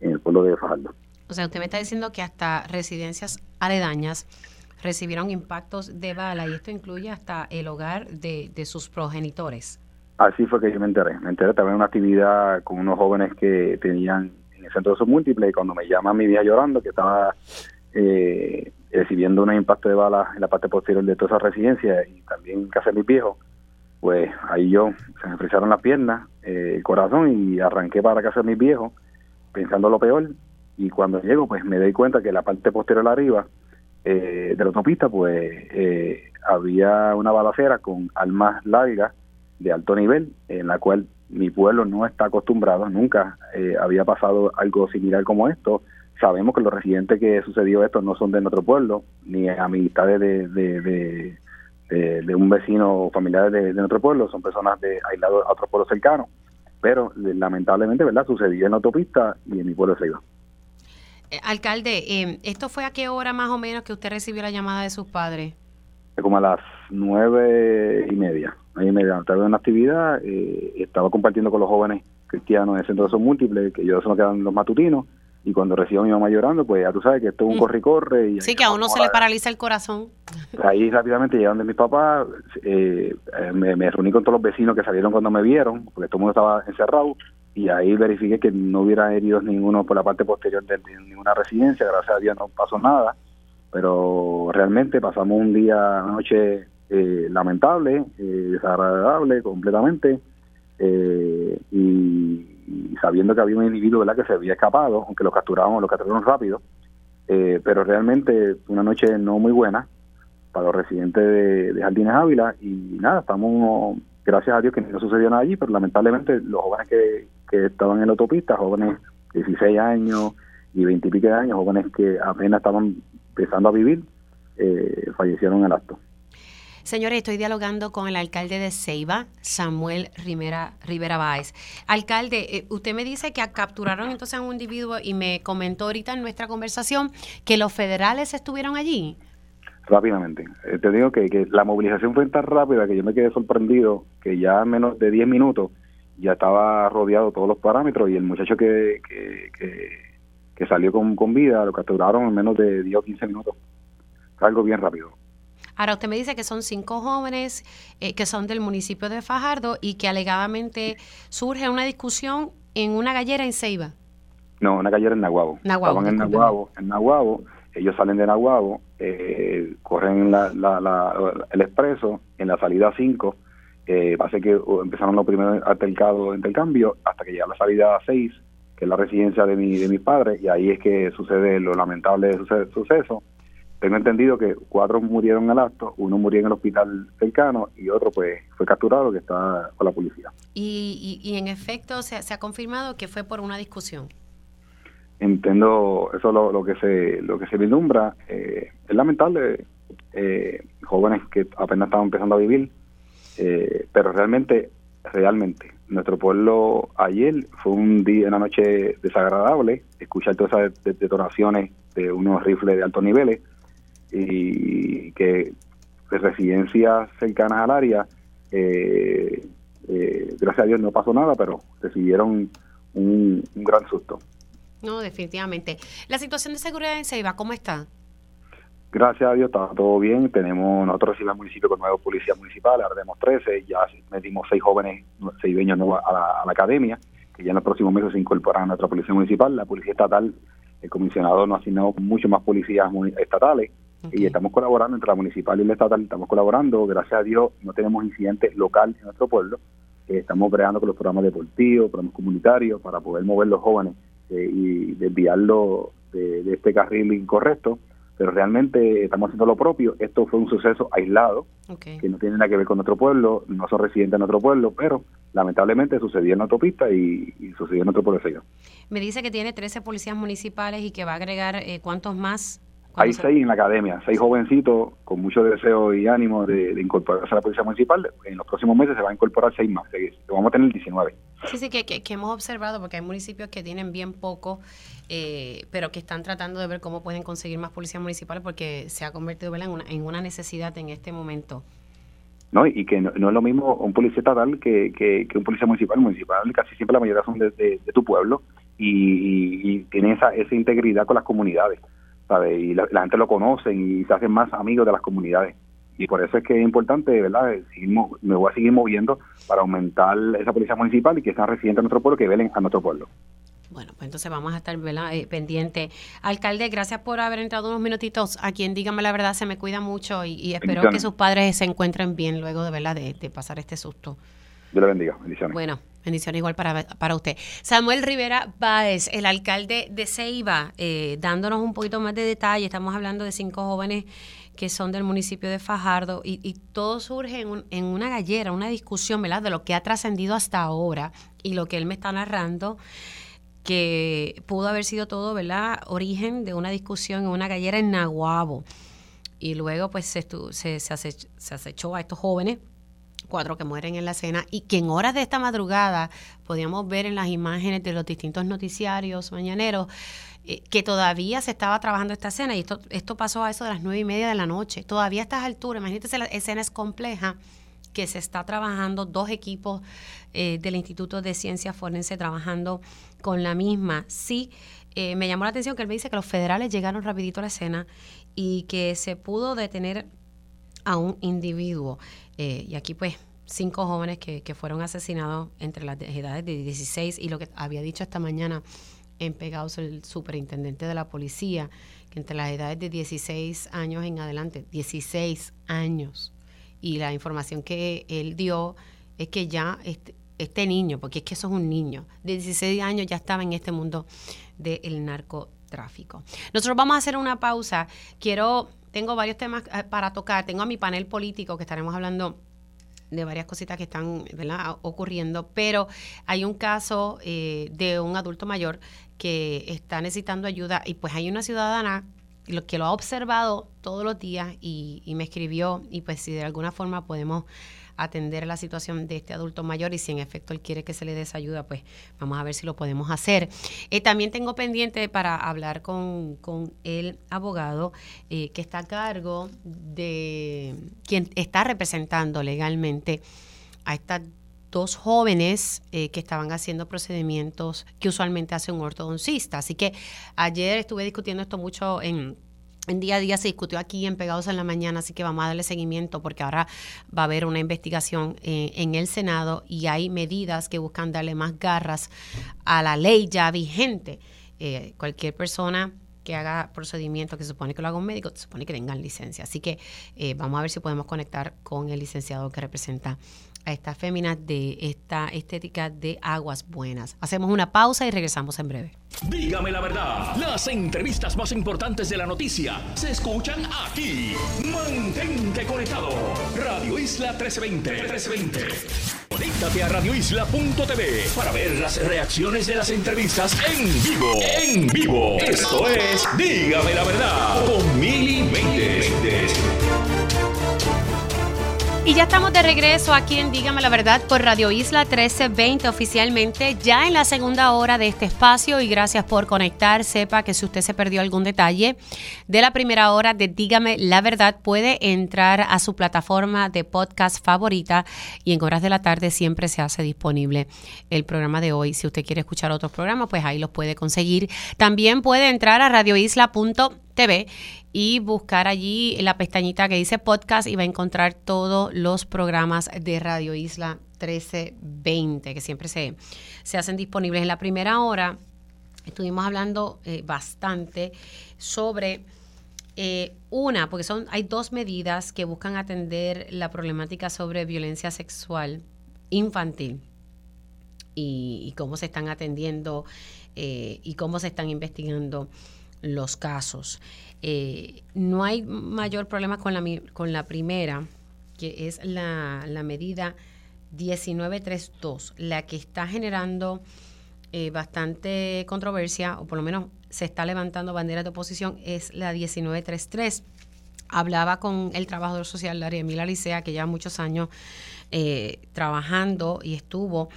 en el pueblo de Fajardo. O sea, usted me está diciendo que hasta residencias aledañas recibieron impactos de bala y esto incluye hasta el hogar de, de sus progenitores. Así fue que yo me enteré. Me enteré también una actividad con unos jóvenes que tenían en el centro de sus múltiples y cuando me llama mi vieja llorando que estaba eh, recibiendo un impacto de bala en la parte posterior de toda esa residencia y también en casa de mis viejos, pues ahí yo se me frisaron las piernas, eh, el corazón y arranqué para casa de mis viejos pensando lo peor y cuando llego pues me doy cuenta que la parte posterior arriba eh, de la autopista pues eh, había una balacera con armas largas de alto nivel en la cual mi pueblo no está acostumbrado, nunca eh, había pasado algo similar como esto Sabemos que los residentes que sucedió esto no son de nuestro pueblo, ni amistades de, de, de, un vecino o familiares de, nuestro pueblo, son personas de aislados a otros pueblos cercanos. Pero lamentablemente, ¿verdad? Sucedió en la autopista y en mi pueblo se iba. Eh, alcalde, eh, ¿esto fue a qué hora más o menos que usted recibió la llamada de sus padres? Como a las nueve y media. Nueve y media. Estaba en una actividad, eh, estaba compartiendo con los jóvenes cristianos en el centro de son múltiples, que ellos son quedan los matutinos, y cuando recibo a mi mamá llorando, pues ya tú sabes que esto es un mm. corre y corre. Y sí, que a uno se le paraliza el corazón. Ahí rápidamente llegaron de mis papás, eh, eh, me, reuní con todos los vecinos que salieron cuando me vieron, porque todo el mundo estaba encerrado, y ahí verifiqué que no hubiera heridos ninguno por la parte posterior de, ninguna residencia, gracias a Dios no pasó nada, pero realmente pasamos un día, una noche eh, lamentable, desagradable completamente, y y sabiendo que había un individuo ¿verdad? que se había escapado, aunque lo capturamos, lo capturaron rápido, eh, pero realmente una noche no muy buena para los residentes de, Jardines Ávila y nada, estamos, gracias a Dios que no sucedió nada allí, pero lamentablemente los jóvenes que, que estaban en la autopista, jóvenes de 16 años y 20 y pico de años, jóvenes que apenas estaban empezando a vivir, eh, fallecieron en el acto. Señores, estoy dialogando con el alcalde de Ceiba, Samuel Rivera, Rivera Báez. Alcalde, eh, usted me dice que capturaron entonces a un individuo y me comentó ahorita en nuestra conversación que los federales estuvieron allí. Rápidamente. Eh, te digo que, la movilización fue tan rápida que yo me quedé sorprendido que ya en menos de 10 minutos ya estaba rodeado todos los parámetros y el muchacho que, que, salió con, con vida lo capturaron en menos de 10 o 15 minutos. Algo bien rápido. Ahora, usted me dice que son cinco jóvenes eh, que son del municipio de Fajardo y que alegadamente surge una discusión en una gallera en Ceiba. No, una gallera en Nahuabo. Estaban en Nahuabo, en Nahuabo, ellos salen de Nahuabo, eh, corren el expreso en la salida 5, eh, que empezaron los primeros altercados de intercambio hasta que llega la salida 6, que es la residencia de, mi, de mis padres, y ahí es que sucede lo lamentable suceso tengo entendido que cuatro murieron en el acto, uno murió en el hospital cercano y otro pues fue capturado que está con la policía. Y, y, en efecto se, se, ha confirmado que fue por una discusión. Entiendo eso lo, lo que se lo que se vislumbra eh, es lamentable eh, jóvenes que apenas estaban empezando a vivir, eh, pero realmente realmente nuestro pueblo ayer fue un día una noche desagradable escuchar todas esas detonaciones de unos rifles de altos niveles y que de residencias cercanas al área, eh, eh, gracias a Dios no pasó nada, pero recibieron un, gran susto. No, definitivamente. La situación de seguridad en Ceiba, ¿cómo está? Gracias a Dios está todo bien. Tenemos nosotros recibimos el municipio con nuevos policías municipales, ahora tenemos 13, ya metimos seis jóvenes, seis dueños nuevos a la, a la academia, que ya en los próximos meses se incorporan a nuestra policía municipal. La policía estatal, el comisionado nos ha asignado mucho más policías estatales y estamos colaborando entre la municipal y la estatal, estamos colaborando. Gracias a Dios no tenemos incidentes locales en nuestro pueblo. Eh, estamos creando con los programas deportivos, programas comunitarios para poder mover los jóvenes eh, y desviarlos de, de este carril incorrecto pero realmente estamos haciendo lo propio. Esto fue un suceso aislado, que no tiene nada que ver con nuestro pueblo, no son residentes de nuestro pueblo, pero lamentablemente sucedió en la autopista y, sucedió en nuestro pueblo. Me dice que tiene 13 policías municipales y que va a agregar eh, cuántos más hay seis en la academia, seis jovencitos con mucho deseo y ánimo de, incorporarse a la policía municipal. En los próximos meses se va a incorporar seis más, vamos a tener 19. Sí, sí, que, que, hemos observado, porque hay municipios que tienen bien poco, eh, pero que están tratando de ver cómo pueden conseguir más policías municipales porque se ha convertido En, una, en una necesidad en este momento. No, y que no, es lo mismo un policía estatal que, que, un policía municipal. Municipal casi siempre la mayoría son de, tu pueblo y, y, tiene esa, esa integridad con las comunidades. Y la, gente lo conoce y se hacen más amigos de las comunidades. Y por eso es que es importante, ¿verdad? Me voy a seguir moviendo para aumentar esa policía municipal y que sean residentes de nuestro pueblo, que velen a nuestro pueblo. Bueno, pues entonces vamos a estar eh, pendiente. Alcalde, gracias por haber entrado unos minutitos aquí en Dígame la Verdad. Se me cuida mucho y, espero que sus padres se encuentren bien luego de, ¿verdad? de pasar este susto. Dios le bendiga. Bendiciones. Bueno, bendiciones igual para, para usted. Samuel Rivera Báez, el alcalde de Ceiba, eh, dándonos un poquito más de detalle. Estamos hablando de cinco jóvenes que son del municipio de Fajardo y, todo surge en, en, una gallera, una discusión, ¿verdad? De lo que ha trascendido hasta ahora y lo que él me está narrando que pudo haber sido todo, ¿verdad? Origen de una discusión en una gallera en Nahuabo. Y luego, pues, se, se, se acechó a estos jóvenes cuatro que mueren en la escena y que en horas de esta madrugada podíamos ver en las imágenes de los distintos noticiarios mañaneros eh, que todavía se estaba trabajando esta escena y esto, esto pasó a eso de las nueve y media de la noche. Todavía a estas alturas, imagínense, la escena es compleja que se está trabajando dos equipos eh, del Instituto de Ciencia Forense trabajando con la misma. Sí, eh, me llamó la atención que él me dice que los federales llegaron rapidito a la escena y que se pudo detener a un individuo. Y aquí pues cinco jóvenes que, que, fueron asesinados entre las edades de 16 y lo que había dicho esta mañana en Pegados el superintendente de la policía, que entre las edades de 16 años en adelante, 16 años, y la información que él dio es que ya este, este niño, porque es que eso es un niño, de 16 años ya estaba en este mundo del narcotráfico. Nosotros vamos a hacer una pausa. Quiero tengo varios temas eh, para tocar. Tengo a mi panel político que estaremos hablando de varias cositas que están ocurriendo, pero hay un caso eh, de un adulto mayor que está necesitando ayuda y pues hay una ciudadana que lo ha observado todos los días y, y me escribió y pues si de alguna forma podemos atender la situación de este adulto mayor y si en efecto él quiere que se le dé esa ayuda, pues vamos a ver si lo podemos hacer. Eh, también tengo pendiente para hablar con, el abogado eh, que está a cargo de quien está representando legalmente a estas dos jóvenes eh, que estaban haciendo procedimientos que usualmente hace un ortodoncista. Así que ayer estuve discutiendo esto mucho en en día a día se discutió aquí en Pegados en la Mañana, así que vamos a darle seguimiento porque ahora va a haber una investigación eh, en el Senado y hay medidas que buscan darle más garras a la ley ya vigente. Eh, cualquier persona que haga procedimiento que se supone que lo haga un médico, se supone que tengan licencia. Así que eh, vamos a ver si podemos conectar con el licenciado que representa a estas féminas de esta estética de aguas buenas. Hacemos una pausa y regresamos en breve. Dígame la verdad, las entrevistas más importantes de la noticia se escuchan aquí. Mantente conectado. Radio Isla 1320. 1320. Conéctate a radioisla.tv para ver las reacciones de las entrevistas en vivo. En vivo. Esto es Dígame la verdad con Mili Y ya estamos de regreso aquí en Dígame la Verdad por Radio Isla 1320 oficialmente, ya en la segunda hora de este espacio y gracias por conectar. Sepa que si usted se perdió algún detalle de la primera hora de Dígame la Verdad, puede entrar a su plataforma de podcast favorita y en horas de la tarde siempre se hace disponible el programa de hoy. Si usted quiere escuchar otros programas, pues ahí los puede conseguir. También puede entrar a radioisla.tv y buscar allí la pestañita que dice podcast y va a encontrar todos los programas de Radio Isla 1320 que siempre se, se hacen disponibles. En la primera hora estuvimos hablando eh, bastante sobre eh, una, porque son, hay dos medidas que buscan atender la problemática sobre violencia sexual infantil y, cómo se están atendiendo eh, y cómo se están investigando los casos. Eh, no hay mayor problema con la, con la primera, que es la, medida 1932, la que está generando eh, bastante controversia, o por lo menos se está levantando banderas de oposición, es la 1933. Hablaba con el trabajador social Darío Emila Licea, que lleva muchos años eh, trabajando y estuvo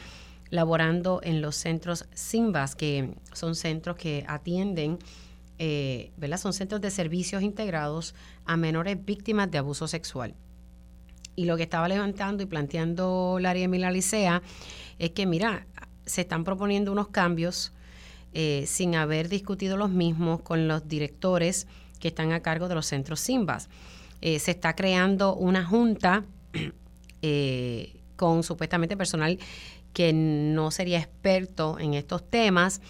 laborando en los centros SIMBAS, que son centros que atienden eh, Son centros de servicios integrados a menores víctimas de abuso sexual. Y lo que estaba levantando y planteando Laria Emilia Licea es que, mira, se están proponiendo unos cambios eh, sin haber discutido los mismos con los directores que están a cargo de los centros SIMBAS. Eh, se está creando una junta con supuestamente personal que no sería experto en estos temas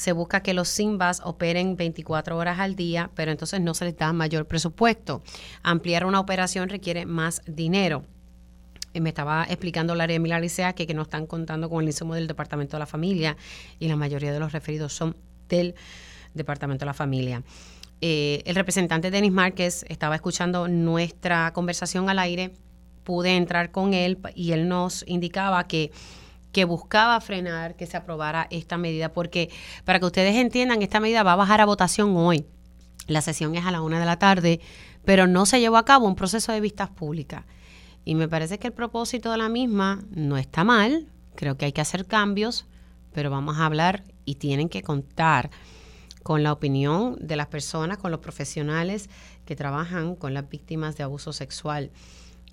se busca que los SIMBAS operen 24 horas al día, pero entonces no se les da mayor presupuesto. Ampliar una operación requiere más dinero. Eh, me estaba explicando la área de que, que no están contando con el insumo del Departamento de la Familia y la mayoría de los referidos son del Departamento de la Familia. Eh, el representante Denis Márquez estaba escuchando nuestra conversación al aire, pude entrar con él y él nos indicaba que que buscaba frenar que se aprobara esta medida, porque para que ustedes entiendan, esta medida va a bajar a votación hoy. La sesión es a la una de la tarde, pero no se llevó a cabo un proceso de vistas públicas. Y me parece que el propósito de la misma no está mal, creo que hay que hacer cambios, pero vamos a hablar y tienen que contar con la opinión de las personas, con los profesionales que trabajan con las víctimas de abuso sexual.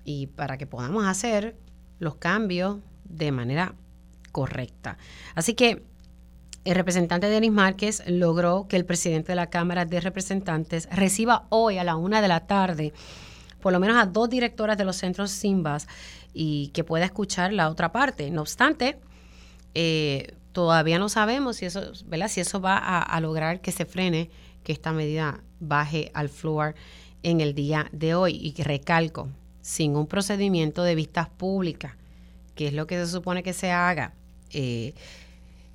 Y para que podamos hacer los cambios de manera correcta. Así que el representante Denis Márquez logró que el presidente de la Cámara de Representantes reciba hoy a la una de la tarde por lo menos a dos directoras de los centros SIMBAS y que pueda escuchar la otra parte. No obstante, eh, todavía no sabemos si eso, ¿verdad? si eso va a, lograr que se frene, que esta medida baje al floor en el día de hoy. Y recalco, sin un procedimiento de vistas públicas, que es lo que se supone que se haga eh,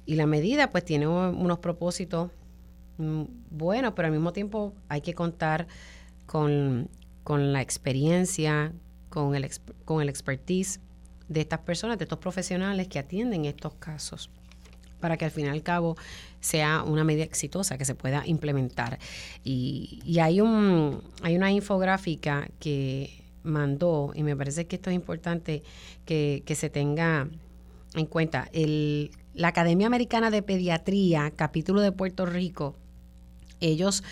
y la medida pues tiene unos propósitos mm, buenos, pero al mismo tiempo hay que contar con, la experiencia, con el, con el expertise de estas personas, de estos profesionales que atienden estos casos, para que al fin y al cabo sea una medida exitosa que se pueda implementar. Y, y hay, un, hay una infográfica que mandó, y me parece que esto es importante que, que se tenga en cuenta, el, la Academia Americana de Pediatría, capítulo de Puerto Rico, ellos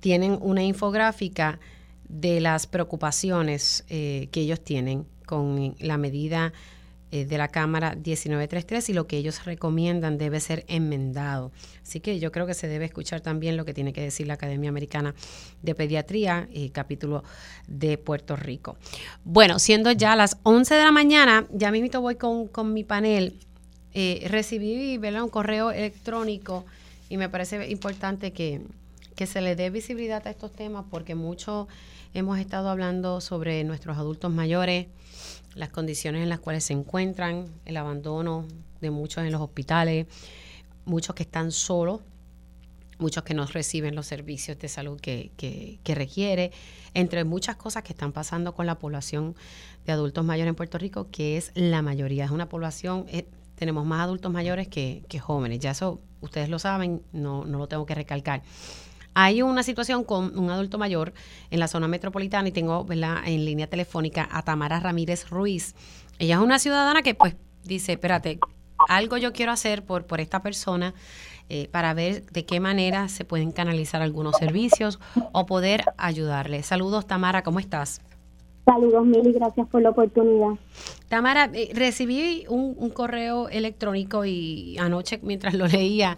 tienen una infográfica de las preocupaciones eh, que ellos tienen con la medida eh, de la Cámara 1933 y lo que ellos recomiendan debe ser enmendado. Así que yo creo que se debe escuchar también lo que tiene que decir la Academia Americana de Pediatría, capítulo de Puerto Rico. Bueno, siendo ya las 11 de la mañana, ya mismo voy con, con mi panel. Eh, recibí un correo electrónico y me parece importante que, que se le dé visibilidad a estos temas porque mucho hemos estado hablando sobre nuestros adultos mayores, las condiciones en las cuales se encuentran, el abandono de muchos en los hospitales, muchos que están solos, muchos que no reciben los servicios de salud que, que, requiere, entre muchas cosas que están pasando con la población de adultos mayores en Puerto Rico, que es la mayoría, es una población, eh, tenemos más adultos mayores que, que, jóvenes, ya eso ustedes lo saben, no, no lo tengo que recalcar. Hay una situación con un adulto mayor en la zona metropolitana y tengo ¿verdad? en línea telefónica a Tamara Ramírez Ruiz. Ella es una ciudadana que pues dice, espérate, algo yo quiero hacer por, por esta persona eh, para ver de qué manera se pueden canalizar algunos servicios o poder ayudarle. Saludos Tamara, ¿cómo estás? Saludos, Mili, gracias por la oportunidad. Tamara, eh, recibí un, correo electrónico y anoche mientras lo leía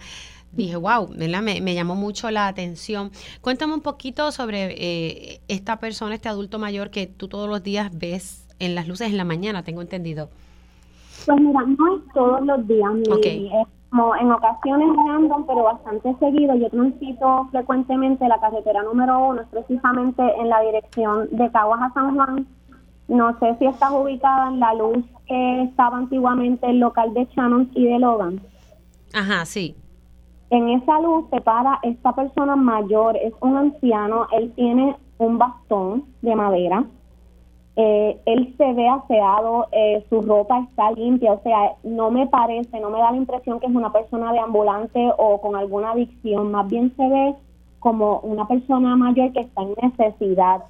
dije, wow, Me, me, llamó mucho la atención. Cuéntame un poquito sobre eh, esta persona, este adulto mayor que tú todos los días ves en las luces en la mañana, tengo entendido. Pues mira, no es todos los días, Mili. Es como en ocasiones random, pero bastante seguido. Yo transito frecuentemente la carretera número uno, precisamente en la dirección de Caguas a San Juan. No sé si estás ubicada en la luz que estaba antiguamente el local de Shannon y de Logan. Ajá, sí. En esa luz se para esta persona mayor, es un anciano, él tiene un bastón de madera, eh, él se ve aseado, eh, su ropa está limpia, o sea, no me parece, no me da la impresión que es una persona de ambulante o con alguna adicción, más bien se ve como una persona mayor que está en necesidad.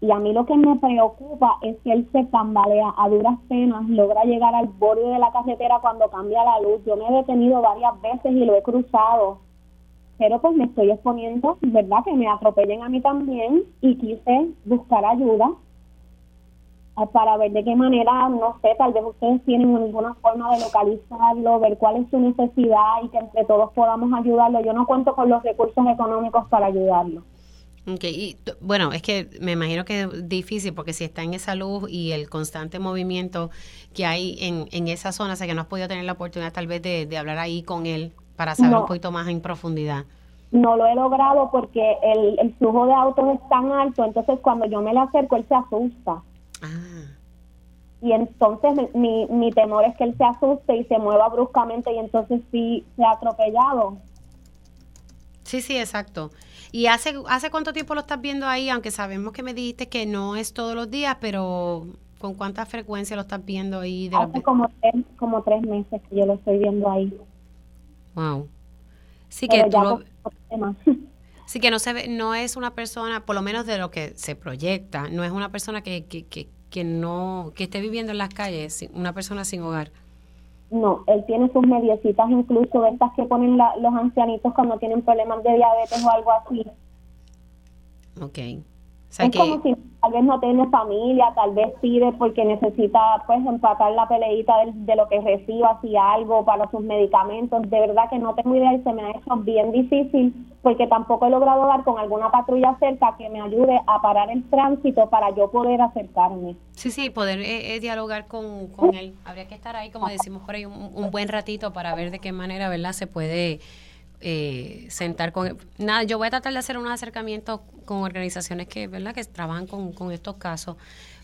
Y a mí lo que me preocupa es que él se tambalea a duras penas, logra llegar al borde de la carretera cuando cambia la luz. Yo me he detenido varias veces y lo he cruzado, pero pues me estoy exponiendo, ¿verdad? Que me atropellen a mí también y quise buscar ayuda para ver de qué manera, no sé, tal vez ustedes tienen alguna forma de localizarlo, ver cuál es su necesidad y que entre todos podamos ayudarlo. Yo no cuento con los recursos económicos para ayudarlo. Y bueno, es que me imagino que es difícil porque si está en esa luz y el constante movimiento que hay en, en esa zona, sé que no has podido tener la oportunidad tal vez de, hablar ahí con él para saber un poquito más en profundidad. No lo he logrado porque el, el flujo de autos es tan alto, entonces cuando yo me le acerco él se asusta. Ah. Y entonces mi, mi temor es que él se asuste y se mueva bruscamente y entonces sí se ha atropellado. Sí, sí, exacto. ¿Y hace, hace cuánto tiempo lo estás viendo ahí? Aunque sabemos que me dijiste que no es todos los días, pero ¿con cuánta frecuencia lo estás viendo ahí? hace como tres, como tres meses que yo lo estoy viendo ahí. Wow. Sí que Sí que no se ve, no es una persona, por lo menos de lo que se proyecta, no es una persona que, que, que, no, que esté viviendo en las calles, una persona sin hogar. No, él tiene sus mediecitas incluso estas que ponen los ancianitos cuando tienen problemas de diabetes o algo así. Ok es como si tal vez no tiene familia, tal vez pide porque necesita pues empatar la peleita de, lo que reciba, si algo para sus medicamentos. De verdad que no tengo idea y se me ha hecho bien difícil porque tampoco he logrado dar con alguna patrulla cerca que me ayude a parar el tránsito para yo poder acercarme. Sí, sí, poder eh, eh, dialogar con, con él. Habría que estar ahí, como decimos por ahí, un, un buen ratito para ver de qué manera, ¿verdad?, se puede eh, sentar con nada yo voy a tratar de hacer unos acercamientos con organizaciones que verdad que trabajan con, estos casos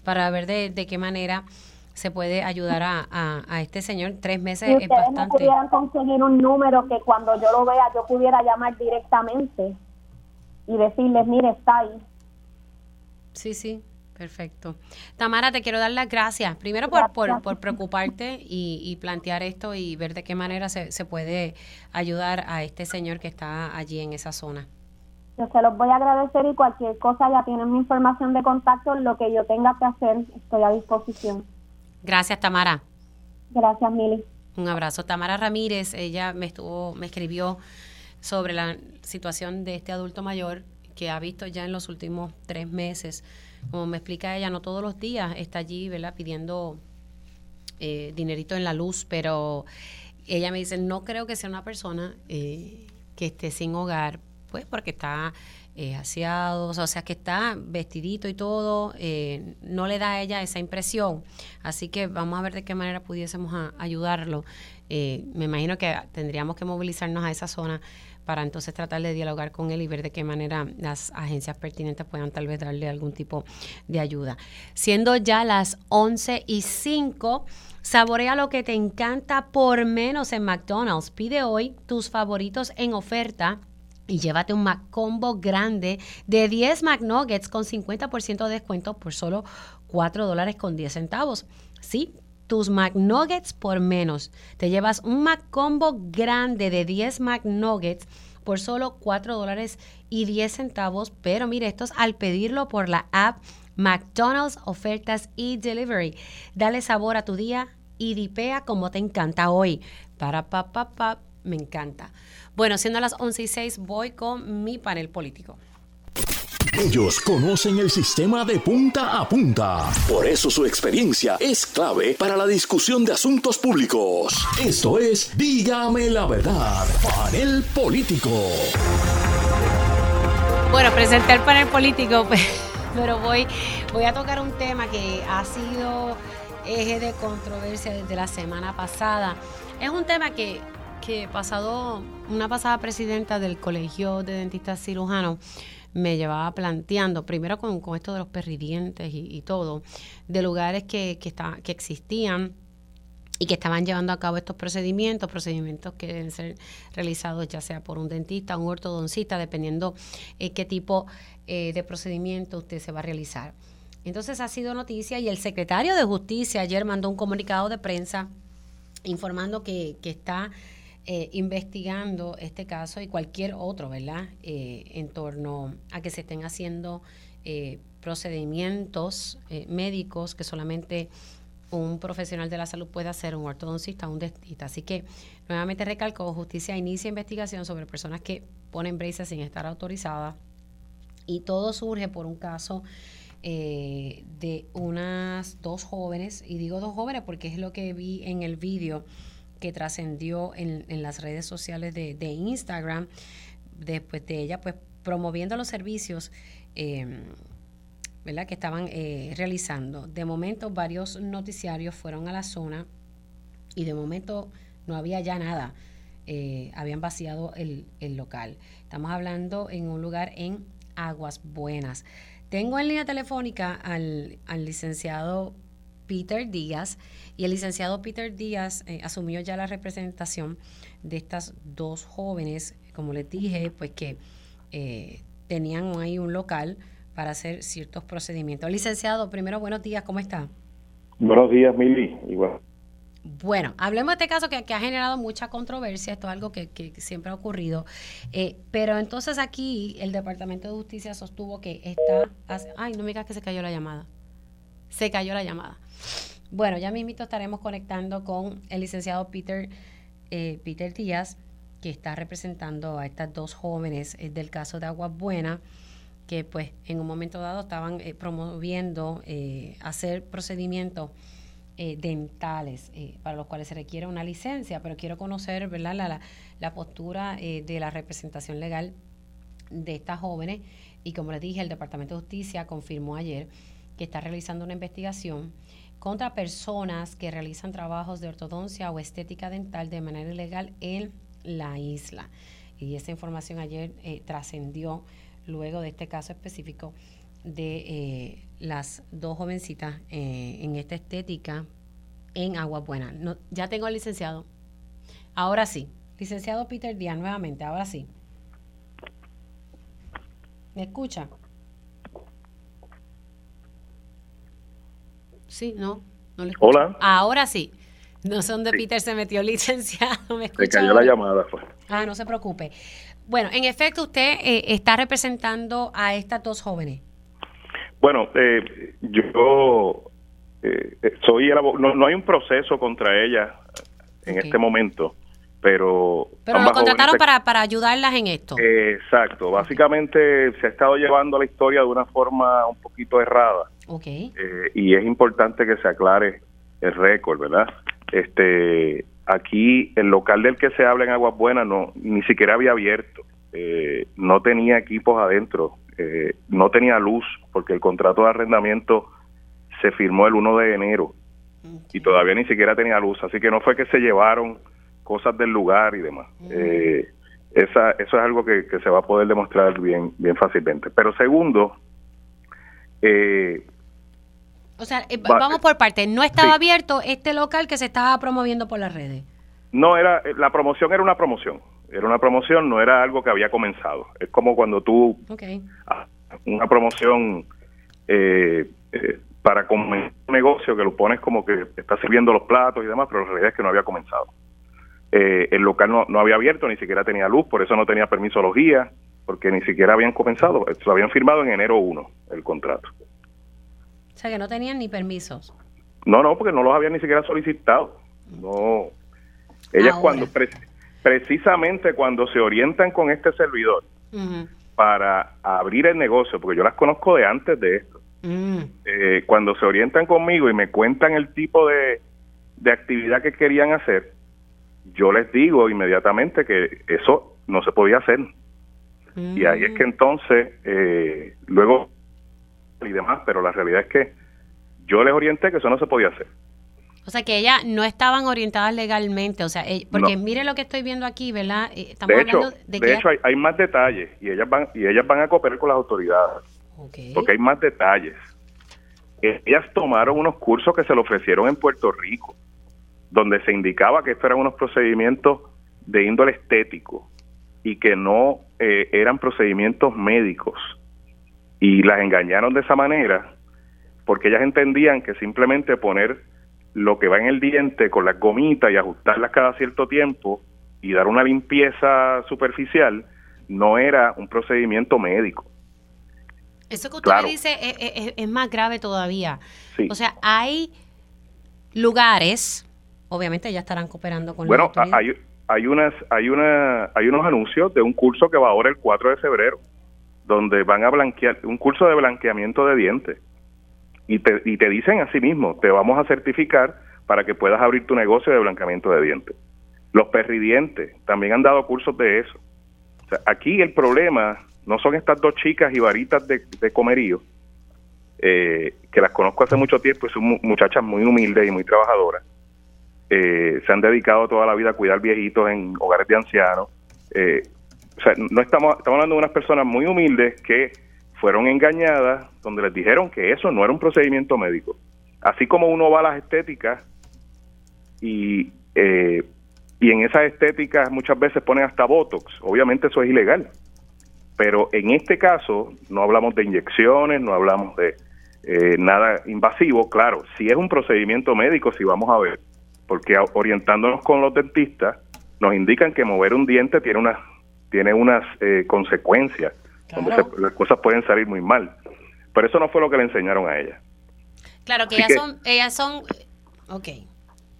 para ver de, qué manera se puede ayudar a, a, este señor. Tres meses es bastante. pudieran conseguir un número que cuando yo lo vea yo pudiera llamar directamente y decirles mire está ahí sí sí Perfecto. Tamara, te quiero dar las gracias. Primero por, por, preocuparte y, plantear esto y ver de qué manera se, se puede ayudar a este señor que está allí en esa zona. Yo se los voy a agradecer y cualquier cosa ya tienen mi información de contacto. Lo que yo tenga que hacer, estoy a disposición. Gracias, Tamara. Gracias, Mili. Un abrazo. Tamara Ramírez, ella me estuvo, me escribió sobre la situación de este adulto mayor que ha visto ya en los últimos tres meses como me explica ella, no todos los días está allí, ¿verdad? Pidiendo eh, dinerito en la luz, pero ella me dice, no creo que sea una persona eh, que esté sin hogar, pues porque está eh, aseado, o sea, que está vestidito y todo, eh, no le da a ella esa impresión. Así que vamos a ver de qué manera pudiésemos ayudarlo. me imagino que tendríamos que movilizarnos a esa zona para entonces tratar de dialogar con él y ver de qué manera las agencias pertinentes puedan tal vez darle algún tipo de ayuda. Siendo ya las 11 y 5, saborea lo que te encanta por menos en McDonald's. Pide hoy tus favoritos en oferta. Y llévate un McCombo grande de 10 McNuggets con 50% de descuento por solo 4 dólares con 10 centavos. Sí, tus McNuggets por menos. Te llevas un McCombo grande de 10 McNuggets por solo 4 dólares y 10 centavos. Pero mire, esto es al pedirlo por la app McDonald's Ofertas y Delivery. Dale sabor a tu día y dipea como te encanta hoy. Para pa, pa, pa, me encanta. Bueno, siendo las 11 y 6, voy con mi panel político. Ellos conocen el sistema de punta a punta. Por eso su experiencia es clave para la discusión de asuntos públicos. Esto es Dígame la verdad, panel político. Bueno, presenté el panel político, pero voy, voy a tocar un tema que ha sido eje de controversia desde la semana pasada. Es un tema que, que pasado, una pasada presidenta del Colegio de Dentistas Cirujanos me llevaba planteando, primero con, esto de los perridientes y, y todo, de lugares que, que, que existían y que estaban llevando a cabo estos procedimientos, procedimientos que deben ser realizados ya sea por un dentista, un ortodoncista, dependiendo eh, qué tipo eh, de procedimiento usted se va a realizar. Entonces ha sido noticia y el secretario de Justicia ayer mandó un comunicado de prensa informando que, que está eh, investigando este caso y cualquier otro, ¿verdad? Eh, en torno a que se estén haciendo eh, procedimientos médicos que solamente un profesional de la salud puede hacer, un ortodoncista, un dentista. Así que, nuevamente recalco, justicia inicia investigación sobre personas que ponen braces sin estar autorizadas y todo surge por un caso de unas dos jóvenes, y digo dos jóvenes porque es lo que vi en el vídeo que trascendió en, las redes sociales de, Instagram, después de ella pues promoviendo los servicios em, ¿verdad? que estaban eh, realizando. De momento varios noticiarios fueron a la zona y de momento no había ya nada. Eh, habían vaciado el, local. Estamos hablando en un lugar en Aguas Buenas. Tengo en línea telefónica al, al licenciado Peter Díaz y el licenciado Peter Díaz eh, asumió ya la representación de estas dos jóvenes, como les dije, pues que eh, tenían ahí un local para hacer ciertos procedimientos. Licenciado, primero buenos días, ¿cómo está? Buenos días, Mili, igual. Bueno, hablemos de este caso que, ha generado mucha controversia, esto es algo que, siempre ha ocurrido, eh, pero entonces aquí el Departamento de Justicia sostuvo que está... Ay, no me digas que se cayó la llamada. Se cayó la llamada. Bueno, ya mismito estaremos conectando con el licenciado Peter, eh, Peter Díaz, que está representando a estas dos jóvenes eh, del caso de Agua Buena, que pues en un momento dado estaban eh, promoviendo hacer procedimientos dentales para los cuales se requiere una licencia, pero quiero conocer ¿verdad? La, la postura de la representación legal de estas jóvenes y como les dije, el Departamento de Justicia confirmó ayer que está realizando una investigación contra personas que realizan trabajos de ortodoncia o estética dental de manera ilegal en la isla. Y esa información ayer eh, trascendió luego de este caso específico de eh, las dos jovencitas eh, en esta estética en Agua Buena. Ya tengo al licenciado. Ahora sí. Licenciado Peter Díaz, nuevamente, ahora sí. ¿Me escucha? Sí, no, no le. Hola. Ahora sí. No sé dónde Peter se metió licenciado. ¿Me se cayó la llamada. Fue. Ah, no se preocupe. Bueno, en efecto, usted eh, está representando a estas dos jóvenes. Bueno, eh, yo eh, soy el no, no hay un proceso contra ellas en este momento, pero... Pero lo contrataron para, para ayudarlas en esto. exacto. Básicamente se ha estado llevando la historia de una forma un poquito errada. Okay. Eh, y es importante que se aclare el récord, ¿verdad? Este, aquí el local del que se habla en Aguas Buenas no ni siquiera había abierto, eh, no tenía equipos adentro, eh, no tenía luz porque el contrato de arrendamiento se firmó el 1 de enero y todavía ni siquiera tenía luz, así que no fue que se llevaron cosas del lugar y demás. esa, eso es algo que, que, se va a poder demostrar bien, bien fácilmente. Pero segundo, eh, o sea, eh, vamos por parte. No estaba abierto este local que se estaba promoviendo por las redes. No, era eh, la promoción era una promoción. Era una promoción, no era algo que había comenzado. Es como cuando tú una promoción eh, para comenzar un negocio que lo pones como que está sirviendo los platos y demás, pero la realidad es que no había comenzado. Eh, el local no, no había abierto, ni siquiera tenía luz, por eso no tenía permiso los guías, porque ni siquiera habían comenzado, lo habían firmado en enero 1 el contrato. O sea que no tenían ni permisos. No, no, porque no los habían ni siquiera solicitado. No. Ellas Ahora. cuando pre- precisamente cuando se orientan con este servidor para abrir el negocio, porque yo las conozco de antes de esto. Mm. eh, cuando se orientan conmigo y me cuentan el tipo de, de actividad que querían hacer, yo les digo inmediatamente que eso no se podía hacer. Y ahí es que entonces, eh, luego y demás, pero la realidad es que yo les orienté que eso no se podía hacer. O sea que ellas no estaban orientadas legalmente, o sea, ell- porque No. mire lo que estoy viendo aquí, ¿verdad? Eh, Estamos De hecho, hablando de, de que hecho hay, hay más detalles y ellas van y ellas van a cooperar con las autoridades porque hay más detalles. Eh, Ellas tomaron unos cursos que se le ofrecieron en Puerto Rico, donde se indicaba que estos eran unos procedimientos de índole estético y que no eh, eran procedimientos médicos. Y las engañaron de esa manera porque ellas entendían que simplemente poner lo que va en el diente con las gomitas y ajustarlas cada cierto tiempo y dar una limpieza superficial no era un procedimiento médico. Eso que usted Claro. me dice es, es- es más grave todavía. Sí. O sea, hay lugares, obviamente ya estarán cooperando con Bueno, la hay, hay unas hay una hay unos anuncios de un curso que va ahora el 4 de febrero donde van a blanquear un curso de blanqueamiento de dientes. Y te y te dicen así mismo te vamos a certificar para que puedas abrir tu negocio de blanqueamiento de dientes. Los perridientes también han dado cursos de eso. O sea, aquí el problema no son estas dos chicas y varitas de, de comerío eh, que las conozco hace mucho tiempo y son mu- muchachas muy humildes y muy trabajadoras eh, se han dedicado toda la vida a cuidar viejitos en hogares de ancianos. Eh, no estamos, estamos hablando de unas personas muy humildes que fueron engañadas, donde les dijeron que eso no era un procedimiento médico. Así como uno va a las estéticas y, eh, y en esas estéticas muchas veces ponen hasta Botox, obviamente eso es ilegal. Pero en este caso no hablamos de inyecciones, no hablamos de eh, nada invasivo. Claro, si es un procedimiento médico, si vamos a ver, porque orientándonos con los dentistas, nos indican que mover un diente tiene unas tiene unas eh, consecuencias, donde se- las cosas pueden salir muy mal. Pero eso no fue lo que le enseñaron a ella. Claro, que Así ellas que- son, ellas son, ok,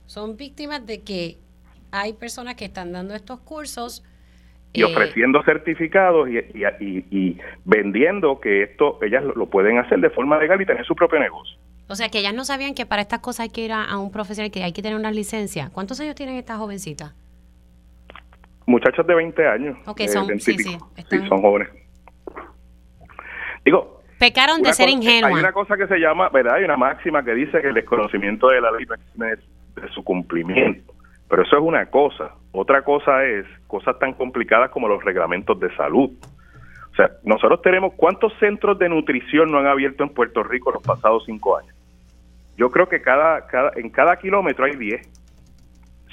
son víctimas de que hay personas que están dando estos cursos. Y eh, ofreciendo certificados y, y, y- y vendiendo que esto ellas lo, lo pueden hacer de forma legal y tener su propio negocio. O sea, que ellas no sabían que para estas cosas hay que ir a, a un profesional, que hay que tener una licencia. ¿Cuántos años tienen estas jovencitas? Muchachas de 20 años. Ok, eh, son- 20 sí, sí, Sí, son jóvenes. Digo, Pecaron de ser ingenuas. Hay una cosa que se llama, ¿verdad? Hay una máxima que dice que el desconocimiento de la ley no exime de su cumplimiento. Pero eso es una cosa. Otra cosa es cosas tan complicadas como los reglamentos de salud. O sea, nosotros tenemos cuántos centros de nutrición no han abierto en Puerto Rico los pasados cinco años. Yo creo que cada, cada en cada kilómetro hay 10.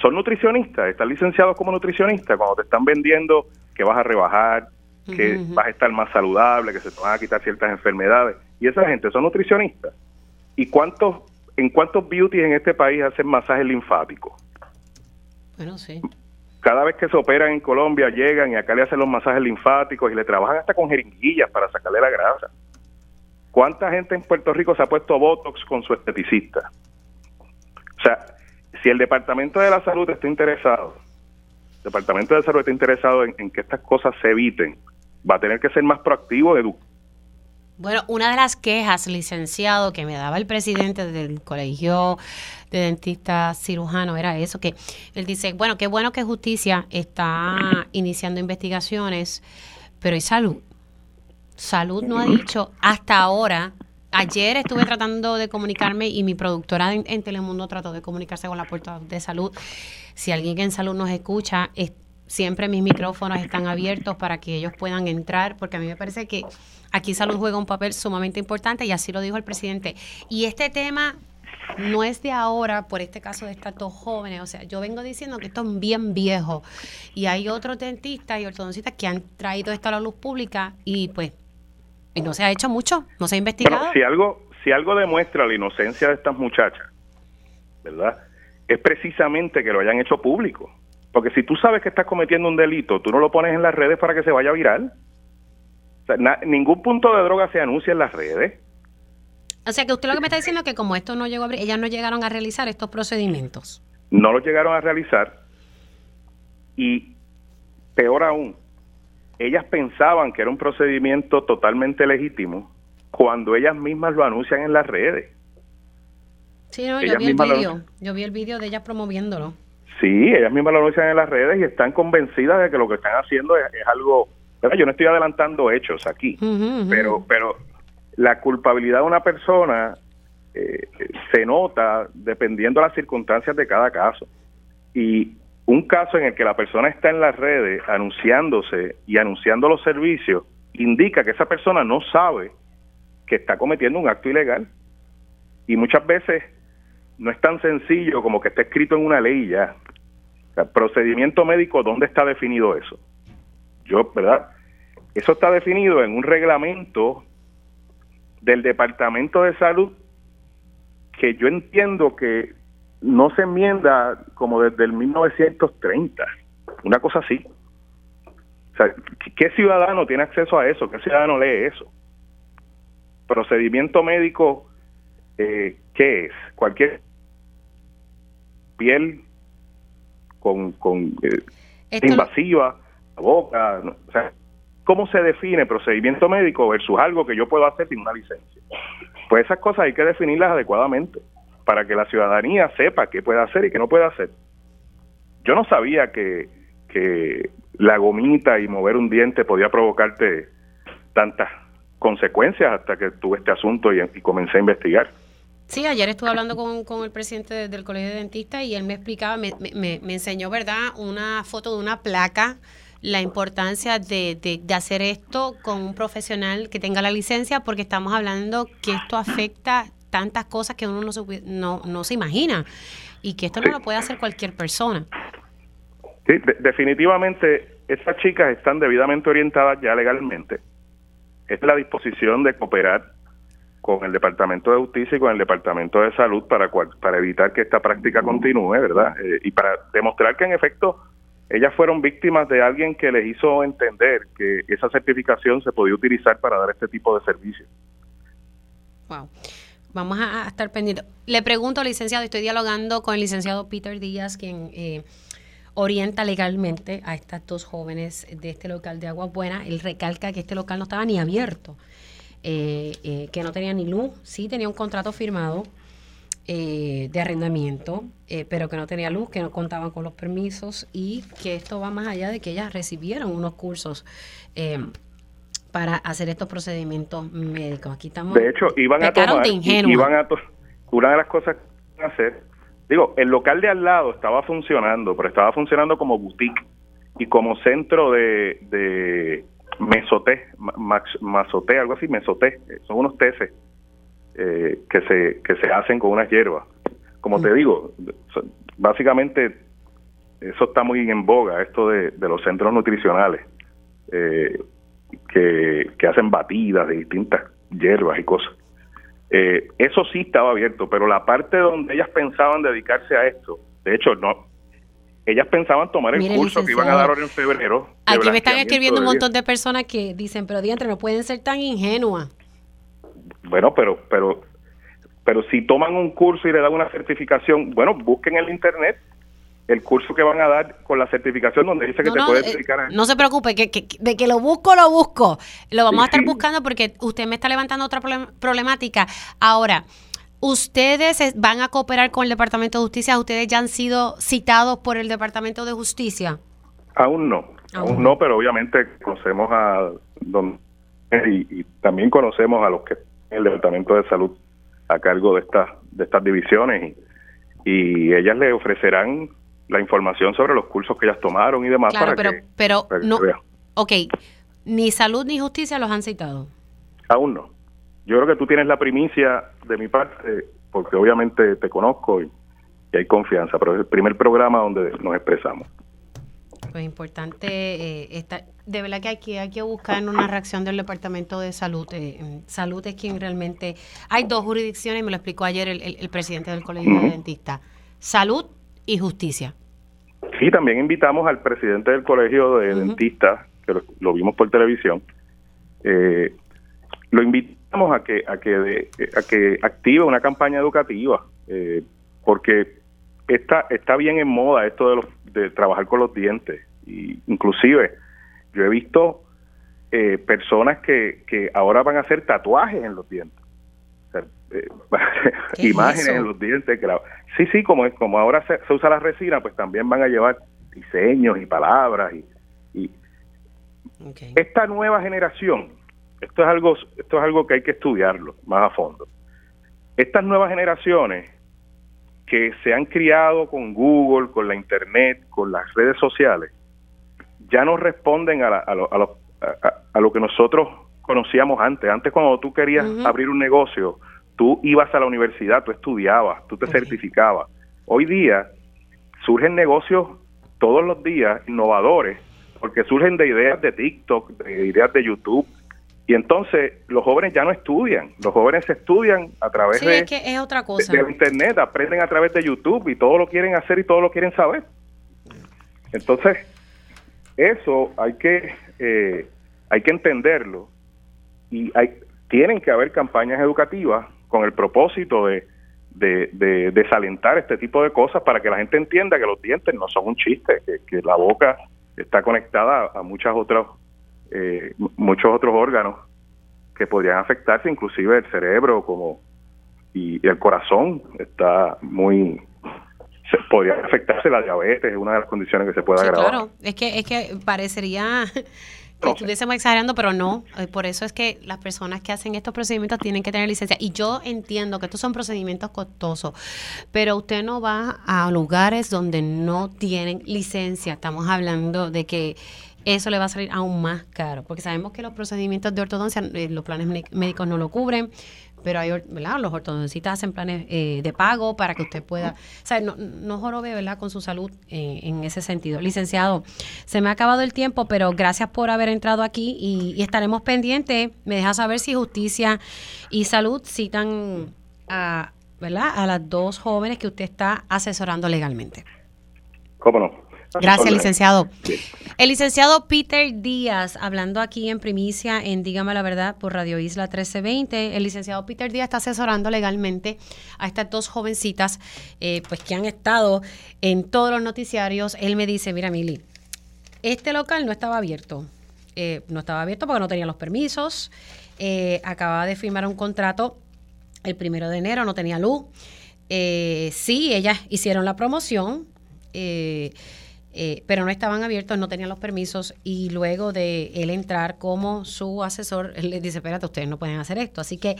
Son nutricionistas, están licenciados como nutricionistas cuando te están vendiendo que vas a rebajar, que vas a estar más saludable, que se te van a quitar ciertas enfermedades. Y esa gente son nutricionistas. ¿Y cuántos, en cuántos beauties en este país hacen masajes linfáticos? Bueno, sí. Cada vez que se operan en Colombia llegan y acá le hacen los masajes linfáticos y le trabajan hasta con jeringuillas para sacarle la grasa. ¿Cuánta gente en Puerto Rico se ha puesto Botox con su esteticista? O sea, si el Departamento de la Salud está interesado, el Departamento de Salud está interesado en, que estas cosas se eviten, va a tener que ser más proactivo, edu Bueno, una de las quejas, licenciado, que me daba el presidente del colegio de dentistas cirujanos era eso, que él dice, bueno, qué bueno que justicia está iniciando investigaciones, pero ¿y salud? Salud no ha dicho hasta ahora. Ayer estuve tratando de comunicarme y mi productora en, en Telemundo trató de comunicarse con la puerta de salud. Si alguien en salud nos escucha, es- siempre mis micrófonos están abiertos para que ellos puedan entrar, porque a mí me parece que aquí salud juega un papel sumamente importante y así lo dijo el presidente. Y este tema no es de ahora por este caso de estos dos jóvenes. O sea, yo vengo diciendo que esto es bien viejo. Y hay otros dentistas y ortodoncistas que han traído esto a la luz pública y pues y no se ha hecho mucho, no se ha investigado. Bueno, si algo, si algo demuestra la inocencia de estas muchachas, ¿verdad? Es precisamente que lo hayan hecho público. Porque si tú sabes que estás cometiendo un delito, tú no lo pones en las redes para que se vaya viral. O sea, na- ningún punto de droga se anuncia en las redes. O sea que usted lo que me está diciendo es que como esto no llegó a abrir, ellas no llegaron a realizar estos procedimientos. no lo llegaron a realizar y peor aún, ellas pensaban que era un procedimiento totalmente legítimo cuando ellas mismas lo anuncian en las redes. Sí, no, yo vi el vídeo. Yo vi el vídeo de ellas promoviéndolo. Sí, ellas mismas lo anuncian en las redes y están convencidas de que lo que están haciendo es, es algo... ¿verdad? Yo no estoy adelantando hechos aquí, pero, pero la culpabilidad de una persona eh, se nota dependiendo de las circunstancias de cada caso. Y un caso en el que la persona está en las redes anunciándose y anunciando los servicios indica que esa persona no sabe que está cometiendo un acto ilegal. Y muchas veces no es tan sencillo como que esté escrito en una ley ya. Procedimiento médico, ¿dónde está definido eso? Yo, ¿verdad? Eso está definido en un reglamento del Departamento de Salud que yo entiendo que no se enmienda como desde el 1930, una cosa así. O sea, ¿qué- ¿qué ciudadano tiene acceso a eso? ¿Qué ciudadano lee eso? Procedimiento médico, eh, ¿qué es? Cualquier piel con, con eh, invasiva, la boca, no, o sea, ¿cómo se define procedimiento médico versus algo que yo puedo hacer sin una licencia? Pues esas cosas hay que definirlas adecuadamente para que la ciudadanía sepa qué puede hacer y qué no puede hacer. Yo no sabía que, que la gomita y mover un diente podía provocarte tantas consecuencias hasta que tuve este asunto y, comencé a investigar. Sí, ayer estuve hablando con, con el presidente de- del Colegio de Dentistas y él me explicaba, me, me- enseñó, ¿verdad?, una foto de una placa, la importancia de- de hacer esto con un profesional que tenga la licencia, porque estamos hablando que esto afecta tantas cosas que uno no se, no, no se imagina y que esto no lo puede hacer cualquier persona. Sí, de- definitivamente esas chicas están debidamente orientadas ya legalmente. Es la disposición de cooperar con el Departamento de Justicia y con el Departamento de Salud para, cual- para evitar que esta práctica continúe, ¿verdad? Eh, y para demostrar que en efecto ellas fueron víctimas de alguien que les hizo entender que esa certificación se podía utilizar para dar este tipo de servicios. Wow. Vamos a, estar pendientes. Le pregunto, licenciado, estoy dialogando con el licenciado Peter Díaz, quien eh, orienta legalmente a estas dos jóvenes de este local de Agua Buena. Él recalca que este local no estaba ni abierto, eh, eh, que no tenía ni luz, sí tenía un contrato firmado eh, de arrendamiento, pero que no tenía luz, que no contaban con los permisos y que esto va más allá de que ellas recibieron unos cursos. Para hacer estos procedimientos médicos. Aquí estamos. De hecho, iban a tomar, iban a to- una de las cosas que iban a hacer, digo, el local de al lado estaba funcionando, pero estaba funcionando como boutique y como centro de, de mesoté, max- algo así, mesoté, eh, son unos teces eh, que se que se hacen con unas hierbas. Como te digo, son- básicamente eso está muy en boga, esto de, de los centros nutricionales. Eh, que, que hacen batidas de distintas hierbas y cosas. Eh, eso sí estaba abierto, pero la parte donde ellas pensaban dedicarse a esto, de hecho, no. Ellas pensaban tomar el Mire, curso que iban a dar ahora en febrero. Aquí me están escribiendo un montón de personas que dicen, pero diantre, no pueden ser tan ingenuas. Bueno, pero, pero, pero si toman un curso y le dan una certificación, bueno, busquen en el internet el curso que van a dar con la certificación donde dice que No, te no, puedes eh, dedicar a no se preocupe, que, que- de que lo busco, lo busco. Lo vamos Sí, a estar sí. buscando porque usted me está levantando otra problem- problemática. Ahora, ¿ustedes es- van a cooperar con el Departamento de Justicia? ¿Ustedes ya han sido citados por el Departamento de Justicia? Aún no, Aún aún no, pero obviamente conocemos a don y, y también conocemos a los que el departamento de salud a cargo de estas de estas divisiones y, y ellas le ofrecerán la información sobre los cursos que ellas tomaron y demás Claro, para pero, que pero para que no. Ok, ni salud ni justicia los han citado. aún no. Yo creo que tú tienes la primicia de mi parte porque obviamente te conozco y, y hay confianza, pero es el primer programa donde nos expresamos. Pues importante, eh, está, de verdad que hay que, hay que buscar una reacción del Departamento de Salud. eh, salud es quien realmente... Hay dos jurisdicciones, me lo explicó ayer el, el- el presidente del Colegio de Dentistas. Salud y justicia. Sí, también invitamos al presidente del colegio de dentistas, que lo, vimos por televisión. Eh, lo invitamos a que a que a que active una campaña educativa, eh, porque está está bien en moda esto de los, de trabajar con los dientes y inclusive yo he visto eh, personas que, que ahora van a hacer tatuajes en los dientes. Eh, imágenes en los dientes. Que sí, sí, como, como ahora se, usa la resina, pues también van a llevar diseños y palabras. Y, Esta nueva generación, esto es, algo, esto es algo que hay que estudiarlo más a fondo. Estas nuevas generaciones que se han criado con Google, con la Internet, con las redes sociales, ya no responden a, a, lo, a, lo que nosotros conocíamos antes. Antes cuando tú querías abrir un negocio, tú ibas a la universidad, tú estudiabas, tú te certificabas. Hoy día surgen negocios todos los días innovadores, porque surgen de ideas de TikTok, de ideas de YouTube. Y entonces los jóvenes ya no estudian, los jóvenes estudian a través de, es otra cosa. de, Internet, aprenden a través de YouTube y todo lo quieren hacer y todo lo quieren saber. Entonces, eso hay que, eh, hay que entenderlo y hay, tienen que haber campañas educativas con el propósito de, de, desalentar este tipo de cosas para que la gente entienda que los dientes no son un chiste, que, la boca está conectada a muchas otras, eh, muchos otros órganos que podrían afectarse, inclusive el cerebro como y, el corazón está muy podría afectarse la diabetes, es una de las condiciones que se puede agravar. Claro, es que es que parecería estuviésemos exagerando, pero no. Eh, por eso es que las personas que hacen estos procedimientos tienen que tener licencia. Y yo entiendo que estos son procedimientos costosos, pero usted no va a lugares donde no tienen licencia. Estamos hablando de que eso le va a salir aún más caro, porque sabemos que los procedimientos de ortodoncia, eh, los planes médicos no lo cubren, pero hay, ¿verdad? Los ortodoncistas hacen planes eh, de pago para que usted pueda, o sea, no, no jorobe, ¿verdad? Con su salud eh, en ese sentido. Licenciado, se me ha acabado el tiempo, pero gracias por haber entrado aquí y, estaremos pendientes. Me deja saber si justicia y salud citan a, ¿verdad? A las dos jóvenes que usted está asesorando legalmente. ¿Cómo no? Gracias, licenciado. El licenciado Peter Díaz, hablando aquí en primicia en Dígame la Verdad por Radio Isla 1320, el licenciado Peter Díaz está asesorando legalmente a estas dos jovencitas eh, pues que han estado en todos los noticiarios. Él me dice, mira Mili, este local no estaba abierto. Eh, no estaba abierto porque no tenía los permisos. Eh, acababa de firmar un contrato el primero de enero, no tenía luz. sí, ellas hicieron la promoción. Eh, eh, pero no estaban abiertos, no tenían los permisos y luego de él entrar como su asesor, él le dice, espérate, ustedes no pueden hacer esto. Así que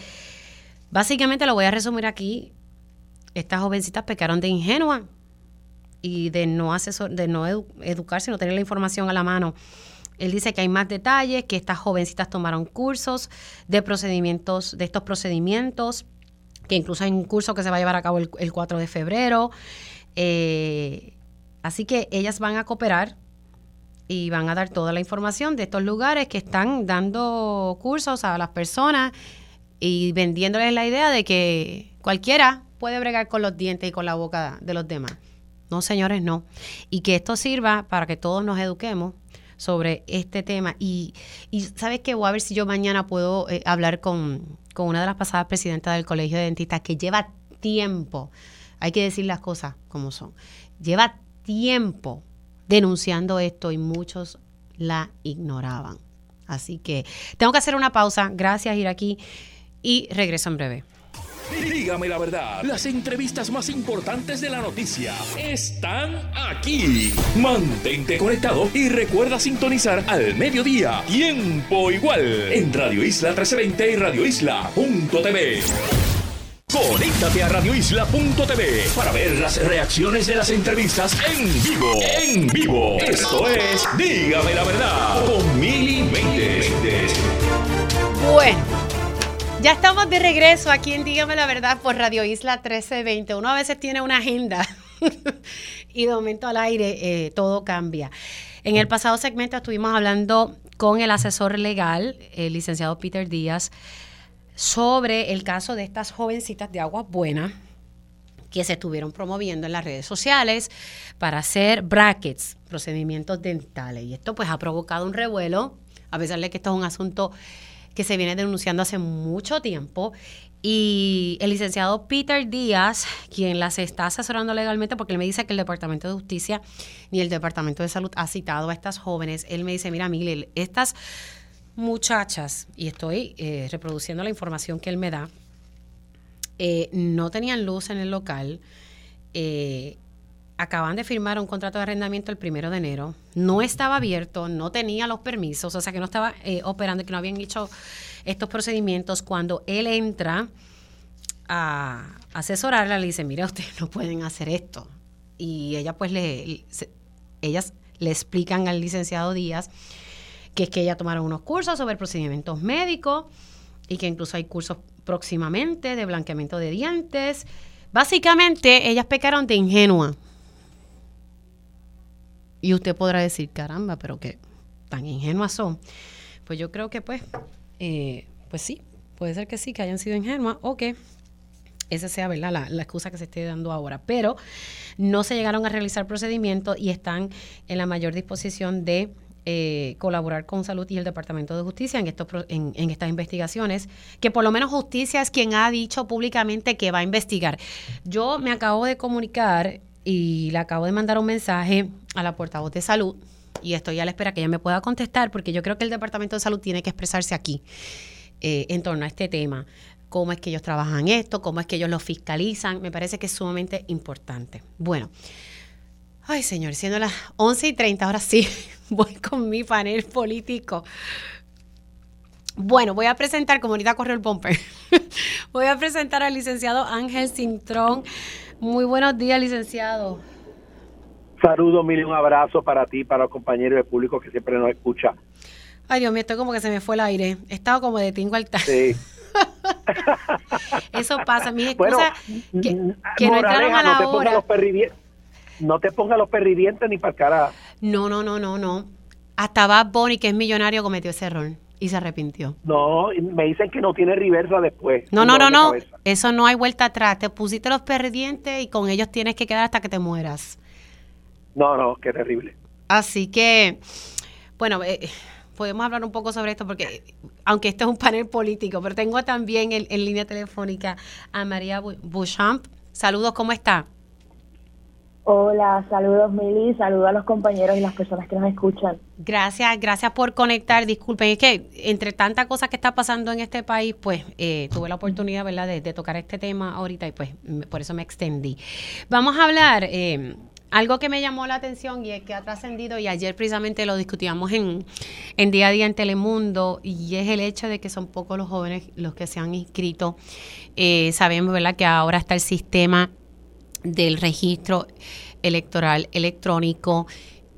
básicamente lo voy a resumir aquí. Estas jovencitas pecaron de ingenua y de no, asesor, de no educarse, no tener la información a la mano. Él dice que hay más detalles, que estas jovencitas tomaron cursos de procedimientos, de estos procedimientos, que incluso hay un curso que se va a llevar a cabo el, el 4 de febrero. Eh, Así que ellas van a cooperar y van a dar toda la información de estos lugares que están dando cursos a las personas y vendiéndoles la idea de que cualquiera puede bregar con los dientes y con la boca de los demás. No, señores, no. Y que esto sirva para que todos nos eduquemos sobre este tema. Y, y ¿sabes qué? Voy a ver si yo mañana puedo eh, hablar con, con una de las pasadas presidentas del Colegio de Dentistas que lleva tiempo, hay que decir las cosas como son, lleva tiempo denunciando esto y muchos la ignoraban. Así que tengo que hacer una pausa. Gracias, aquí Y regreso en breve. Dígame la verdad, las entrevistas más importantes de la noticia están aquí. Mantente conectado y recuerda sintonizar al mediodía, tiempo igual, en Radio Isla 1320 y Radio Isla.tv. Conéctate a radioisla.tv para ver las reacciones de las entrevistas en vivo. En vivo. Esto es Dígame la verdad con Mili Bueno. Ya estamos de regreso aquí en Dígame la Verdad por Radio Isla 1320. Uno a veces tiene una agenda y de momento al aire eh, todo cambia. En el pasado segmento estuvimos hablando con el asesor legal, el licenciado Peter Díaz, sobre el caso de estas jovencitas de Aguas Buenas que se estuvieron promoviendo en las redes sociales para hacer brackets, procedimientos dentales. Y esto pues ha provocado un revuelo, a pesar de que esto es un asunto que se viene denunciando hace mucho tiempo. Y el licenciado Peter Díaz, quien las está asesorando legalmente, porque él me dice que el Departamento de Justicia ni el Departamento de Salud ha citado a estas jóvenes, él me dice, mira, Miguel, estas muchachas, y estoy eh, reproduciendo la información que él me da, eh, no tenían luz en el local, eh, acaban de firmar un contrato de arrendamiento el primero de enero, no estaba abierto, no tenía los permisos, o sea que no estaba operando, que no habían hecho estos procedimientos. Cuando él entra a asesorarla, le dice, mira, ustedes no pueden hacer esto. Y ella pues le, ellas le explican al licenciado Díaz que es que ella tomaron unos cursos sobre procedimientos médicos y que incluso hay cursos próximamente de blanqueamiento de dientes. Básicamente, ellas pecaron de ingenua. Y usted podrá decir, caramba, pero que tan ingenuas son. Pues yo creo que pues, eh, pues sí, puede ser que sí, que hayan sido ingenuas o que esa sea ¿verdad? La, la, excusa que se esté dando ahora. Pero no se llegaron a realizar procedimientos y están en la mayor disposición de eh, colaborar con Salud y el Departamento de Justicia en, estos, en, en, estas investigaciones, que por lo menos Justicia es quien ha dicho públicamente que va a investigar. Yo me acabo de comunicar y le acabo de mandar un mensaje a la portavoz de Salud y estoy a la espera que ella me pueda contestar porque yo creo que el Departamento de Salud tiene que expresarse aquí eh, en torno a este tema cómo es que ellos trabajan esto, cómo es que ellos lo fiscalizan, me parece que es sumamente importante. Bueno, ay señor, siendo las 11 y 30, ahora sí, voy con mi panel político. Bueno, voy a presentar, como ahorita corrió el bumper, voy a presentar al licenciado Ángel Cintrón. Muy buenos días, licenciado. Saludos, mil un abrazo para ti, para los compañeros del público que siempre nos escucha. Ay, Dios mío, estoy como que se me fue el aire. He estado como de tingo al Sí. Eso pasa. Mi excusa bueno, que, que no entraron a la no te hora. No te pongas los perridientes ni para cara. No, no, no, no, no. Hasta Bad Bunny, que es millonario, cometió ese error y se arrepintió. No, me dicen que no tiene reversa después. No, no, no, no. Eso no hay vuelta atrás. Te pusiste los perdientes y con ellos tienes que quedar hasta que te mueras. No, no, qué terrible. Así que, bueno, eh, podemos hablar un poco sobre esto porque, aunque esto es un panel político, pero tengo también en, en línea telefónica a María Bouchamp. Saludos, ¿cómo está? Hola, saludos Mili, saludos a los compañeros y las personas que nos escuchan. Gracias, gracias por conectar. Disculpen, es que entre tantas cosas que está pasando en este país, pues eh, tuve la oportunidad, ¿verdad?, de, tocar este tema ahorita y pues por eso me extendí. Vamos a hablar, eh, algo que me llamó la atención y es que ha trascendido, y ayer precisamente lo discutíamos en, en Día a Día en Telemundo, y es el hecho de que son pocos los jóvenes los que se han inscrito. Eh, sabemos, ¿verdad?, que ahora está el sistema del registro electoral electrónico,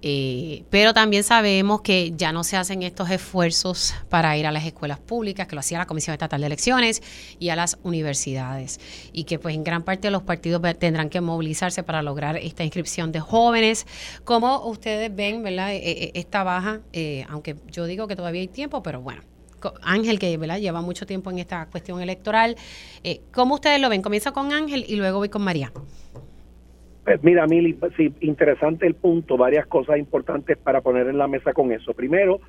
eh, pero también sabemos que ya no se hacen estos esfuerzos para ir a las escuelas públicas, que lo hacía la Comisión Estatal de Elecciones y a las universidades, y que pues en gran parte los partidos tendrán que movilizarse para lograr esta inscripción de jóvenes. Como ustedes ven, ¿verdad? E, esta baja, eh, aunque yo digo que todavía hay tiempo, pero bueno, Ángel, que lleva mucho tiempo en esta cuestión electoral. Eh, ¿Cómo ustedes lo ven? Comienza con Ángel y luego voy con María. Pues mira, Mili, sí, interesante el punto, varias cosas importantes para poner en la mesa con eso. Primero,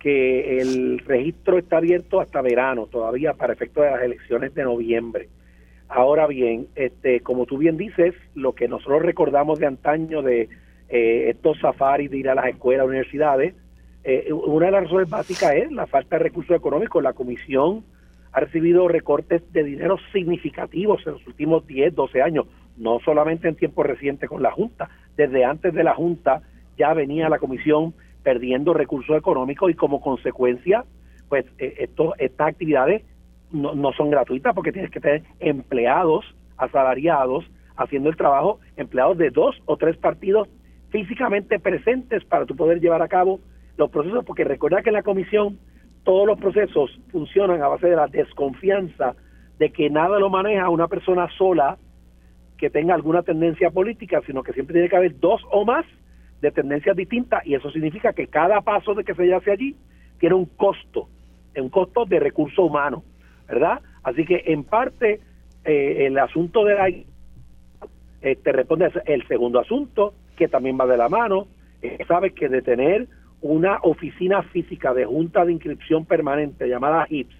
que el registro está abierto hasta verano todavía para efecto de las elecciones de noviembre. Ahora bien, este, como tú bien dices, lo que nosotros recordamos de antaño de eh, estos safaris de ir a las escuelas, universidades, eh, una de las razones básicas es la falta de recursos económicos. La comisión ha recibido recortes de dinero significativos en los últimos 10, 12 años, no solamente en tiempo reciente con la Junta. Desde antes de la Junta ya venía la comisión perdiendo recursos económicos y como consecuencia, pues eh, esto, estas actividades no, no son gratuitas porque tienes que tener empleados asalariados haciendo el trabajo, empleados de dos o tres partidos físicamente presentes para tu poder llevar a cabo los procesos, porque recuerda que en la comisión todos los procesos funcionan a base de la desconfianza de que nada lo maneja una persona sola que tenga alguna tendencia política, sino que siempre tiene que haber dos o más de tendencias distintas y eso significa que cada paso de que se hace allí tiene un costo, un costo de recurso humano, ¿verdad? Así que en parte eh, el asunto de la te responde el segundo asunto, que también va de la mano, sabes que de tener una oficina física de junta de inscripción permanente llamada HIPS,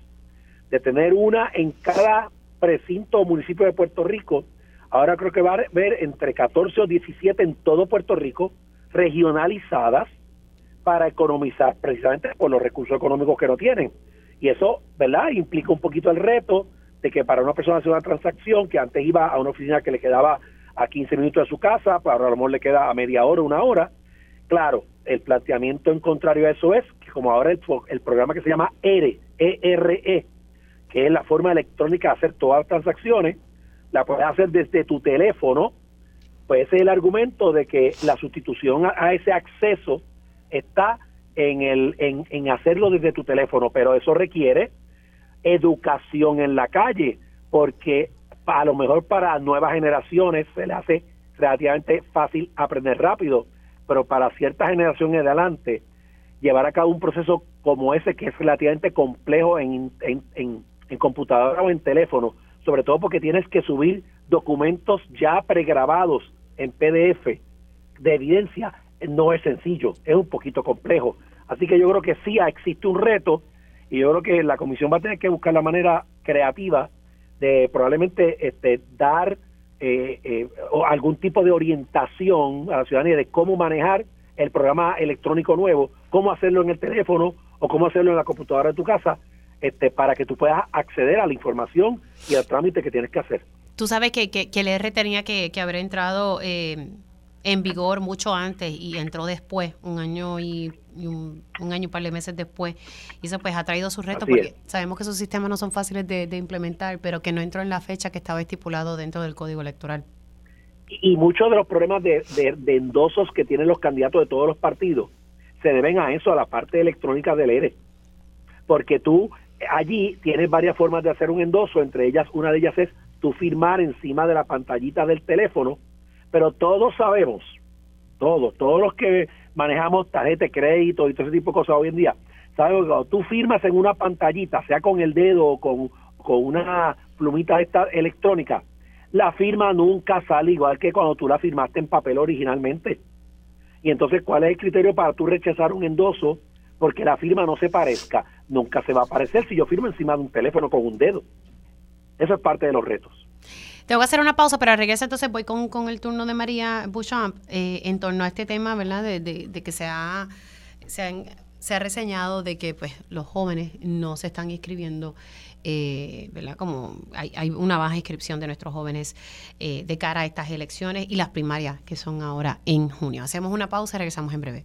de tener una en cada precinto o municipio de Puerto Rico, ahora creo que va a haber entre 14 o 17 en todo Puerto Rico, regionalizadas para economizar precisamente por los recursos económicos que no tienen. Y eso, ¿verdad? Implica un poquito el reto de que para una persona hacer una transacción que antes iba a una oficina que le quedaba a 15 minutos de su casa, pues a lo mejor le queda a media hora, una hora. Claro, el planteamiento en contrario a eso es que como ahora el, el programa que se llama ERE, ERE, que es la forma electrónica de hacer todas las transacciones, la puedes hacer desde tu teléfono, pues ese es el argumento de que la sustitución a, ese acceso está en, el, en, en hacerlo desde tu teléfono, pero eso requiere educación en la calle, porque a lo mejor para nuevas generaciones se le hace relativamente fácil aprender rápido, pero para cierta generación en adelante, llevar a cabo un proceso como ese que es relativamente complejo en, en, en, en computadora o en teléfono, sobre todo porque tienes que subir documentos ya pregrabados en PDF de evidencia, no es sencillo, es un poquito complejo. Así que yo creo que sí existe un reto y yo creo que la comisión va a tener que buscar la manera creativa de probablemente este, dar eh, eh, algún tipo de orientación a la ciudadanía de cómo manejar el programa electrónico nuevo, cómo hacerlo en el teléfono o cómo hacerlo en la computadora de tu casa, este, para que tú puedas acceder a la información y al trámite que tienes que hacer. Tú sabes que, que, el R tenía que, haber entrado eh, en vigor mucho antes y entró después, un año y, un, año y un par de meses después. Y eso pues ha traído sus retos porque sabemos que esos sistemas no son fáciles de, implementar, pero que no entró en la fecha que estaba estipulado dentro del código electoral. Y, muchos de los problemas de, de, endosos que tienen los candidatos de todos los partidos se deben a eso, a la parte electrónica del ERE. Porque tú allí tienes varias formas de hacer un endoso, entre ellas una de ellas es tú firmar encima de la pantallita del teléfono pero todos sabemos, todos, todos los que manejamos tarjeta de crédito y todo ese tipo de cosas hoy en día, sabemos que cuando tú firmas en una pantallita, sea con el dedo o con, con una plumita esta electrónica, la firma nunca sale igual que cuando tú la firmaste en papel originalmente. Y entonces, ¿cuál es el criterio para tú rechazar un endoso? Porque la firma no se parezca. Nunca se va a parecer si yo firmo encima de un teléfono con un dedo. Eso es parte de los retos. Tengo que hacer una pausa, pero regresa entonces voy con, con el turno de María Bouchamp eh, en torno a este tema, ¿verdad? De, de, que se ha, se, se ha reseñado de que pues los jóvenes no se están inscribiendo. Eh, ¿verdad? Como hay, hay, una baja inscripción de nuestros jóvenes eh, de cara a estas elecciones y las primarias que son ahora en junio. Hacemos una pausa y regresamos en breve.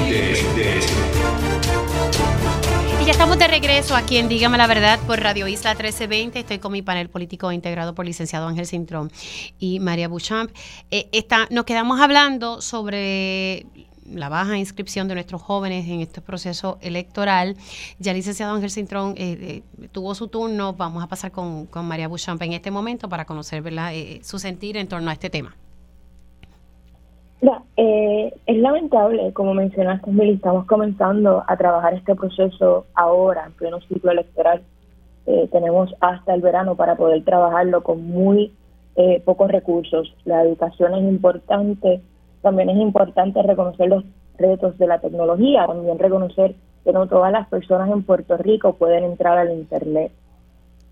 estamos de regreso aquí en Dígame la Verdad por Radio Isla 1320. Estoy con mi panel político integrado por licenciado Ángel Cintrón y María Bouchamp. Eh, nos quedamos hablando sobre la baja inscripción de nuestros jóvenes en este proceso electoral. Ya licenciado Ángel Cintrón eh, eh, tuvo su turno. Vamos a pasar con, María Bouchamp en este momento para conocer su sentir en torno a este tema. Eh, es lamentable, como mencionaste, Mili, estamos comenzando a trabajar este proceso ahora, en pleno ciclo electoral. Eh, tenemos hasta el verano para poder trabajarlo con muy eh, pocos recursos. La educación es importante, también es importante reconocer los retos de la tecnología, también reconocer que no todas las personas en Puerto Rico pueden entrar al Internet.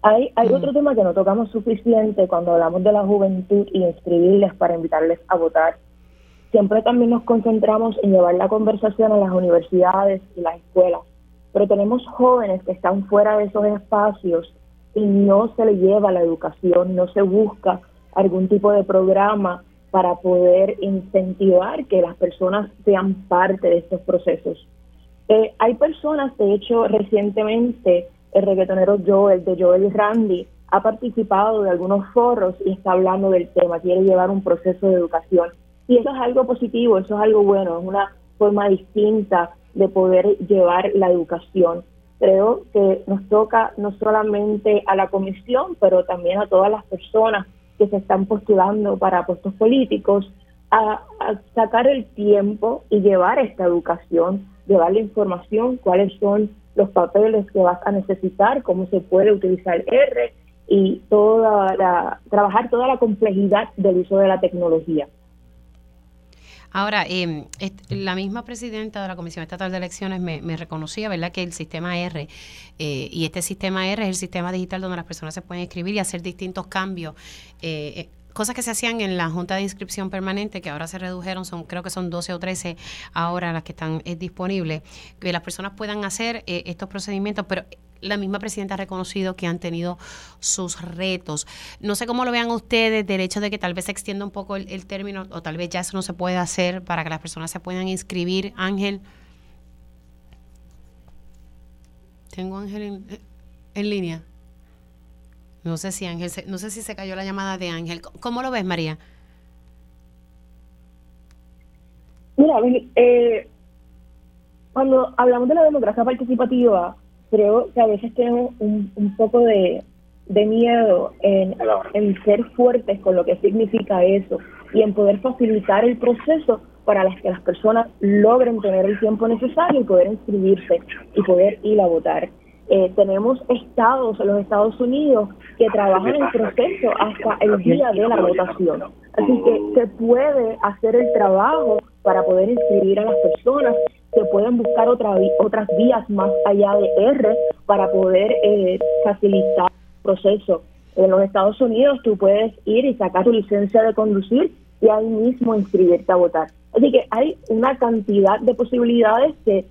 Hay, hay otro tema que no tocamos suficiente cuando hablamos de la juventud y inscribirles para invitarles a votar Siempre también nos concentramos en llevar la conversación a las universidades y las escuelas, pero tenemos jóvenes que están fuera de esos espacios y no se les lleva la educación, no se busca algún tipo de programa para poder incentivar que las personas sean parte de estos procesos. Eh, hay personas, de hecho, recientemente el reggaetonero Joel, de Joel Randy, ha participado de algunos foros y está hablando del tema, quiere llevar un proceso de educación y eso es algo positivo, eso es algo bueno, es una forma distinta de poder llevar la educación. Creo que nos toca no solamente a la comisión, pero también a todas las personas que se están postulando para puestos políticos, a, sacar el tiempo y llevar esta educación, llevar la información, cuáles son los papeles que vas a necesitar, cómo se puede utilizar R y toda la, trabajar toda la complejidad del uso de la tecnología. Ahora, eh, la misma presidenta de la Comisión Estatal de Elecciones me, reconocía, ¿verdad?, que el sistema R, eh, y este sistema R es el sistema digital donde las personas se pueden escribir y hacer distintos cambios. Eh, eh, cosas que se hacían en la Junta de Inscripción Permanente, que ahora se redujeron, son creo que son 12 o 13 ahora las que están disponibles, que las personas puedan hacer estos procedimientos, pero la misma presidenta ha reconocido que han tenido sus retos. No sé cómo lo vean ustedes del hecho de que tal vez se extienda un poco el, término o tal vez ya eso no se puede hacer para que las personas se puedan inscribir. Ángel. Tengo Ángel en, línea. No sé si Ángel, no sé si se cayó la llamada de Ángel. ¿Cómo lo ves, María? Mira, eh, cuando hablamos de la democracia participativa, creo que a veces tenemos un, un poco de, miedo en, en, ser fuertes con lo que significa eso y en poder facilitar el proceso para las que las personas logren tener el tiempo necesario y poder inscribirse y poder ir a votar. Eh, tenemos estados, los Estados Unidos, que trabajan el proceso hasta el día de la votación. Así que se puede hacer el trabajo para poder inscribir a las personas se pueden buscar otra, otras vías más allá de R para poder eh, facilitar el proceso. En los Estados Unidos tú puedes ir y sacar tu licencia de conducir y ahí mismo inscribirte a votar. Así que hay una cantidad de posibilidades que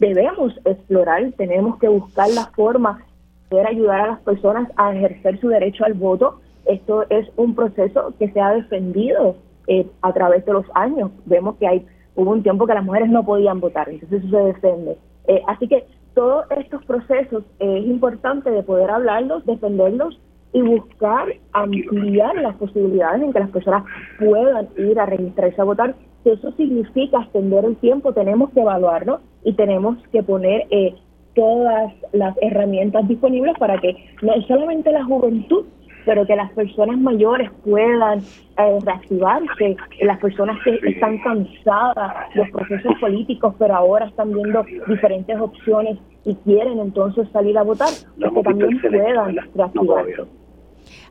debemos explorar, tenemos que buscar la forma de poder ayudar a las personas a ejercer su derecho al voto. Esto es un proceso que se ha defendido eh, a través de los años. Vemos que hay hubo un tiempo que las mujeres no podían votar, entonces eso se defiende. Eh, así que todos estos procesos es importante de poder hablarlos, defenderlos y buscar ampliar las posibilidades en que las personas puedan ir a registrarse a votar. Si eso significa extender el tiempo, tenemos que evaluarlo y tenemos que poner eh, todas las herramientas disponibles para que no solamente la juventud pero que las personas mayores puedan eh, reactivarse, las personas que están cansadas de los procesos políticos, pero ahora están viendo diferentes opciones y quieren entonces salir a votar, pues que también puedan reactivarse.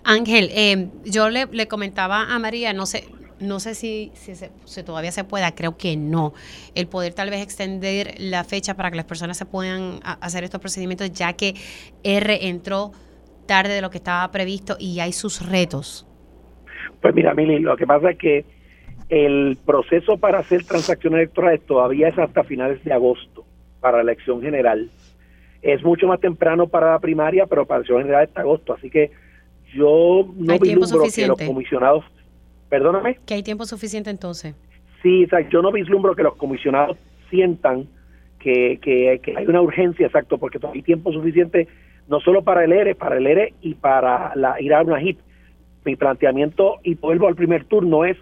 Ángel, eh, yo le, le, comentaba a María, no sé, no sé si, si, si, todavía se pueda, creo que no, el poder tal vez extender la fecha para que las personas se puedan hacer estos procedimientos, ya que R entró tarde de lo que estaba previsto y hay sus retos? Pues mira, Mili, lo que pasa es que el proceso para hacer transacciones electorales todavía es hasta finales de agosto para la elección general. Es mucho más temprano para la primaria, pero para la elección general está agosto. Así que yo no vislumbro que los comisionados. Perdóname. Que hay tiempo suficiente entonces. Sí, yo no vislumbro que los comisionados sientan que, que, que hay una urgencia, exacto, porque hay tiempo suficiente no solo para el ERE, para el ERE y para la, ir a una HIP. Mi planteamiento, y vuelvo al primer turno, es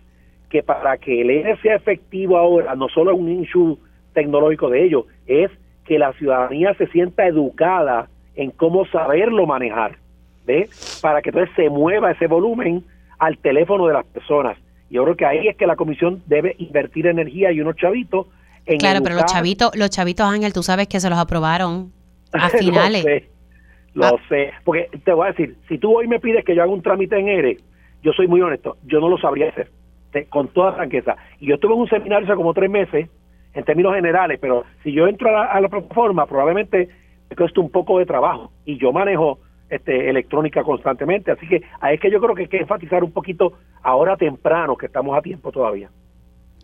que para que el ERE sea efectivo ahora, no solo es un issue tecnológico de ello, es que la ciudadanía se sienta educada en cómo saberlo manejar, ¿ve? Para que entonces se mueva ese volumen al teléfono de las personas. Yo creo que ahí es que la comisión debe invertir energía y unos chavitos en Claro, pero los chavitos, los chavitos Ángel, tú sabes que se los aprobaron a finales. Lo ah. sé, porque te voy a decir, si tú hoy me pides que yo haga un trámite en ERE, yo soy muy honesto, yo no lo sabría hacer, con toda franqueza. Y yo estuve en un seminario hace como tres meses, en términos generales, pero si yo entro a la, plataforma, probablemente me cuesta un poco de trabajo. Y yo manejo este, electrónica constantemente, así que ahí es que yo creo que hay que enfatizar un poquito ahora temprano, que estamos a tiempo todavía.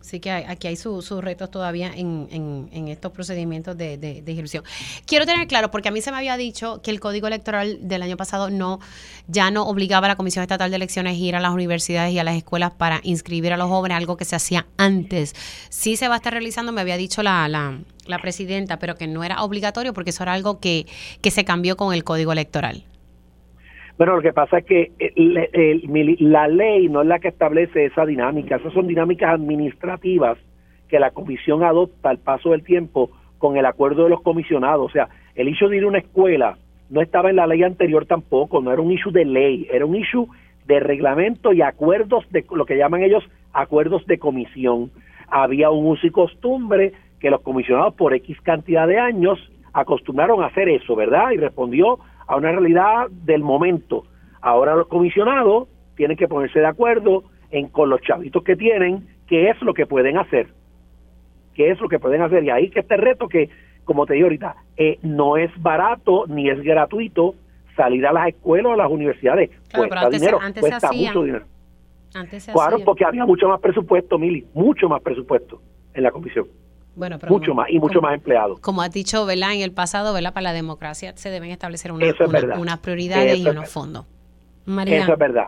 Sí que aquí hay sus retos todavía en, en, estos procedimientos de, de, inscripción. Quiero tener claro, porque a mí se me había dicho que el código electoral del año pasado no ya no obligaba a la Comisión Estatal de Elecciones a ir a las universidades y a las escuelas para inscribir a los jóvenes, algo que se hacía antes. Sí se va a estar realizando, me había dicho la, la, la presidenta, pero que no era obligatorio porque eso era algo que, que se cambió con el código electoral. Bueno, lo que pasa es que eh, la ley no es la que establece esa dinámica, esas son dinámicas administrativas que la comisión adopta al paso del tiempo con el acuerdo de los comisionados. O sea, el issue de ir a una escuela no estaba en la ley anterior tampoco, no era un issue de ley, era un issue de reglamento y acuerdos de lo que llaman ellos acuerdos de comisión. Había un uso y costumbre que los comisionados por X cantidad de años acostumbraron a hacer eso, ¿verdad? Y respondió a una realidad del momento. Ahora los comisionados tienen que ponerse de acuerdo en con los chavitos que tienen qué es lo que pueden hacer. ¿Qué es lo que pueden hacer? Y ahí que este reto que, como te digo ahorita, eh, no es barato ni es gratuito salir a las escuelas o a las universidades. cuesta dinero, cuesta mucho dinero. claro, porque había mucho más presupuesto, Mili, mucho más presupuesto en la comisión. Bueno, mucho más y mucho más empleados. Como has dicho, ¿verdad? En el pasado, ¿verdad? Para la democracia se deben establecer unas prioridades y unos fondos. María. Eso es verdad.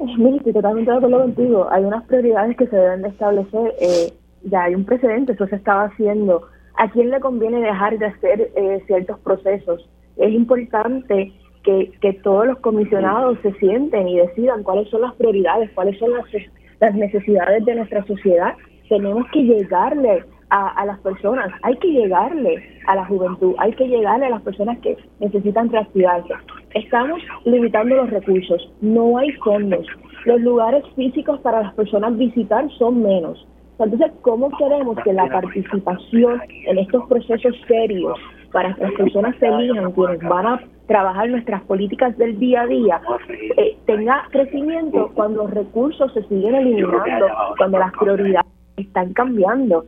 Mira, estoy totalmente de acuerdo contigo. Hay unas prioridades que se deben de establecer. Eh, ya hay un precedente, eso se estaba haciendo. ¿A quién le conviene dejar de hacer eh, ciertos procesos? Es importante que, que todos los comisionados se sienten y decidan cuáles son las prioridades, cuáles son las, las necesidades de nuestra sociedad. Tenemos que llegarle a, a, las personas, hay que llegarle a la juventud, hay que llegarle a las personas que necesitan reactivarse. Estamos limitando los recursos, no hay fondos, los lugares físicos para las personas visitar son menos. Entonces, ¿cómo queremos que la participación en estos procesos serios para que las personas se elijan quienes van a trabajar nuestras políticas del día a día eh, tenga crecimiento cuando los recursos se siguen eliminando, cuando las prioridades están cambiando?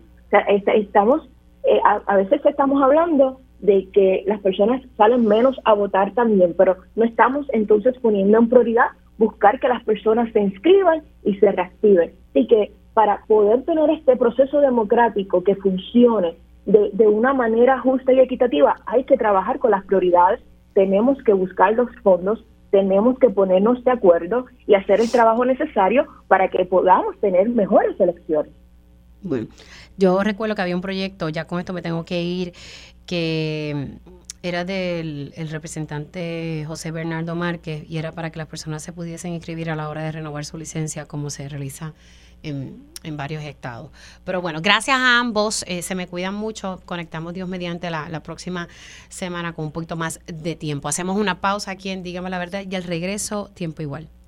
Estamos, eh, a veces estamos hablando de que las personas salen menos a votar también, pero no estamos entonces poniendo en prioridad buscar que las personas se inscriban y se reactiven. y que para poder tener este proceso democrático que funcione de, de una manera justa y equitativa, hay que trabajar con las prioridades, tenemos que buscar los fondos, tenemos que ponernos de acuerdo y hacer el trabajo necesario para que podamos tener mejores elecciones. Bueno, yo recuerdo que había un proyecto, ya con esto me tengo que ir, que era del el representante José Bernardo Márquez y era para que las personas se pudiesen inscribir a la hora de renovar su licencia como se realiza en, varios estados. Pero bueno, gracias a ambos, eh, se me cuidan mucho, conectamos Dios mediante la, la, próxima semana con un poquito más de tiempo. Hacemos una pausa aquí en Dígame la Verdad y al regreso, tiempo igual.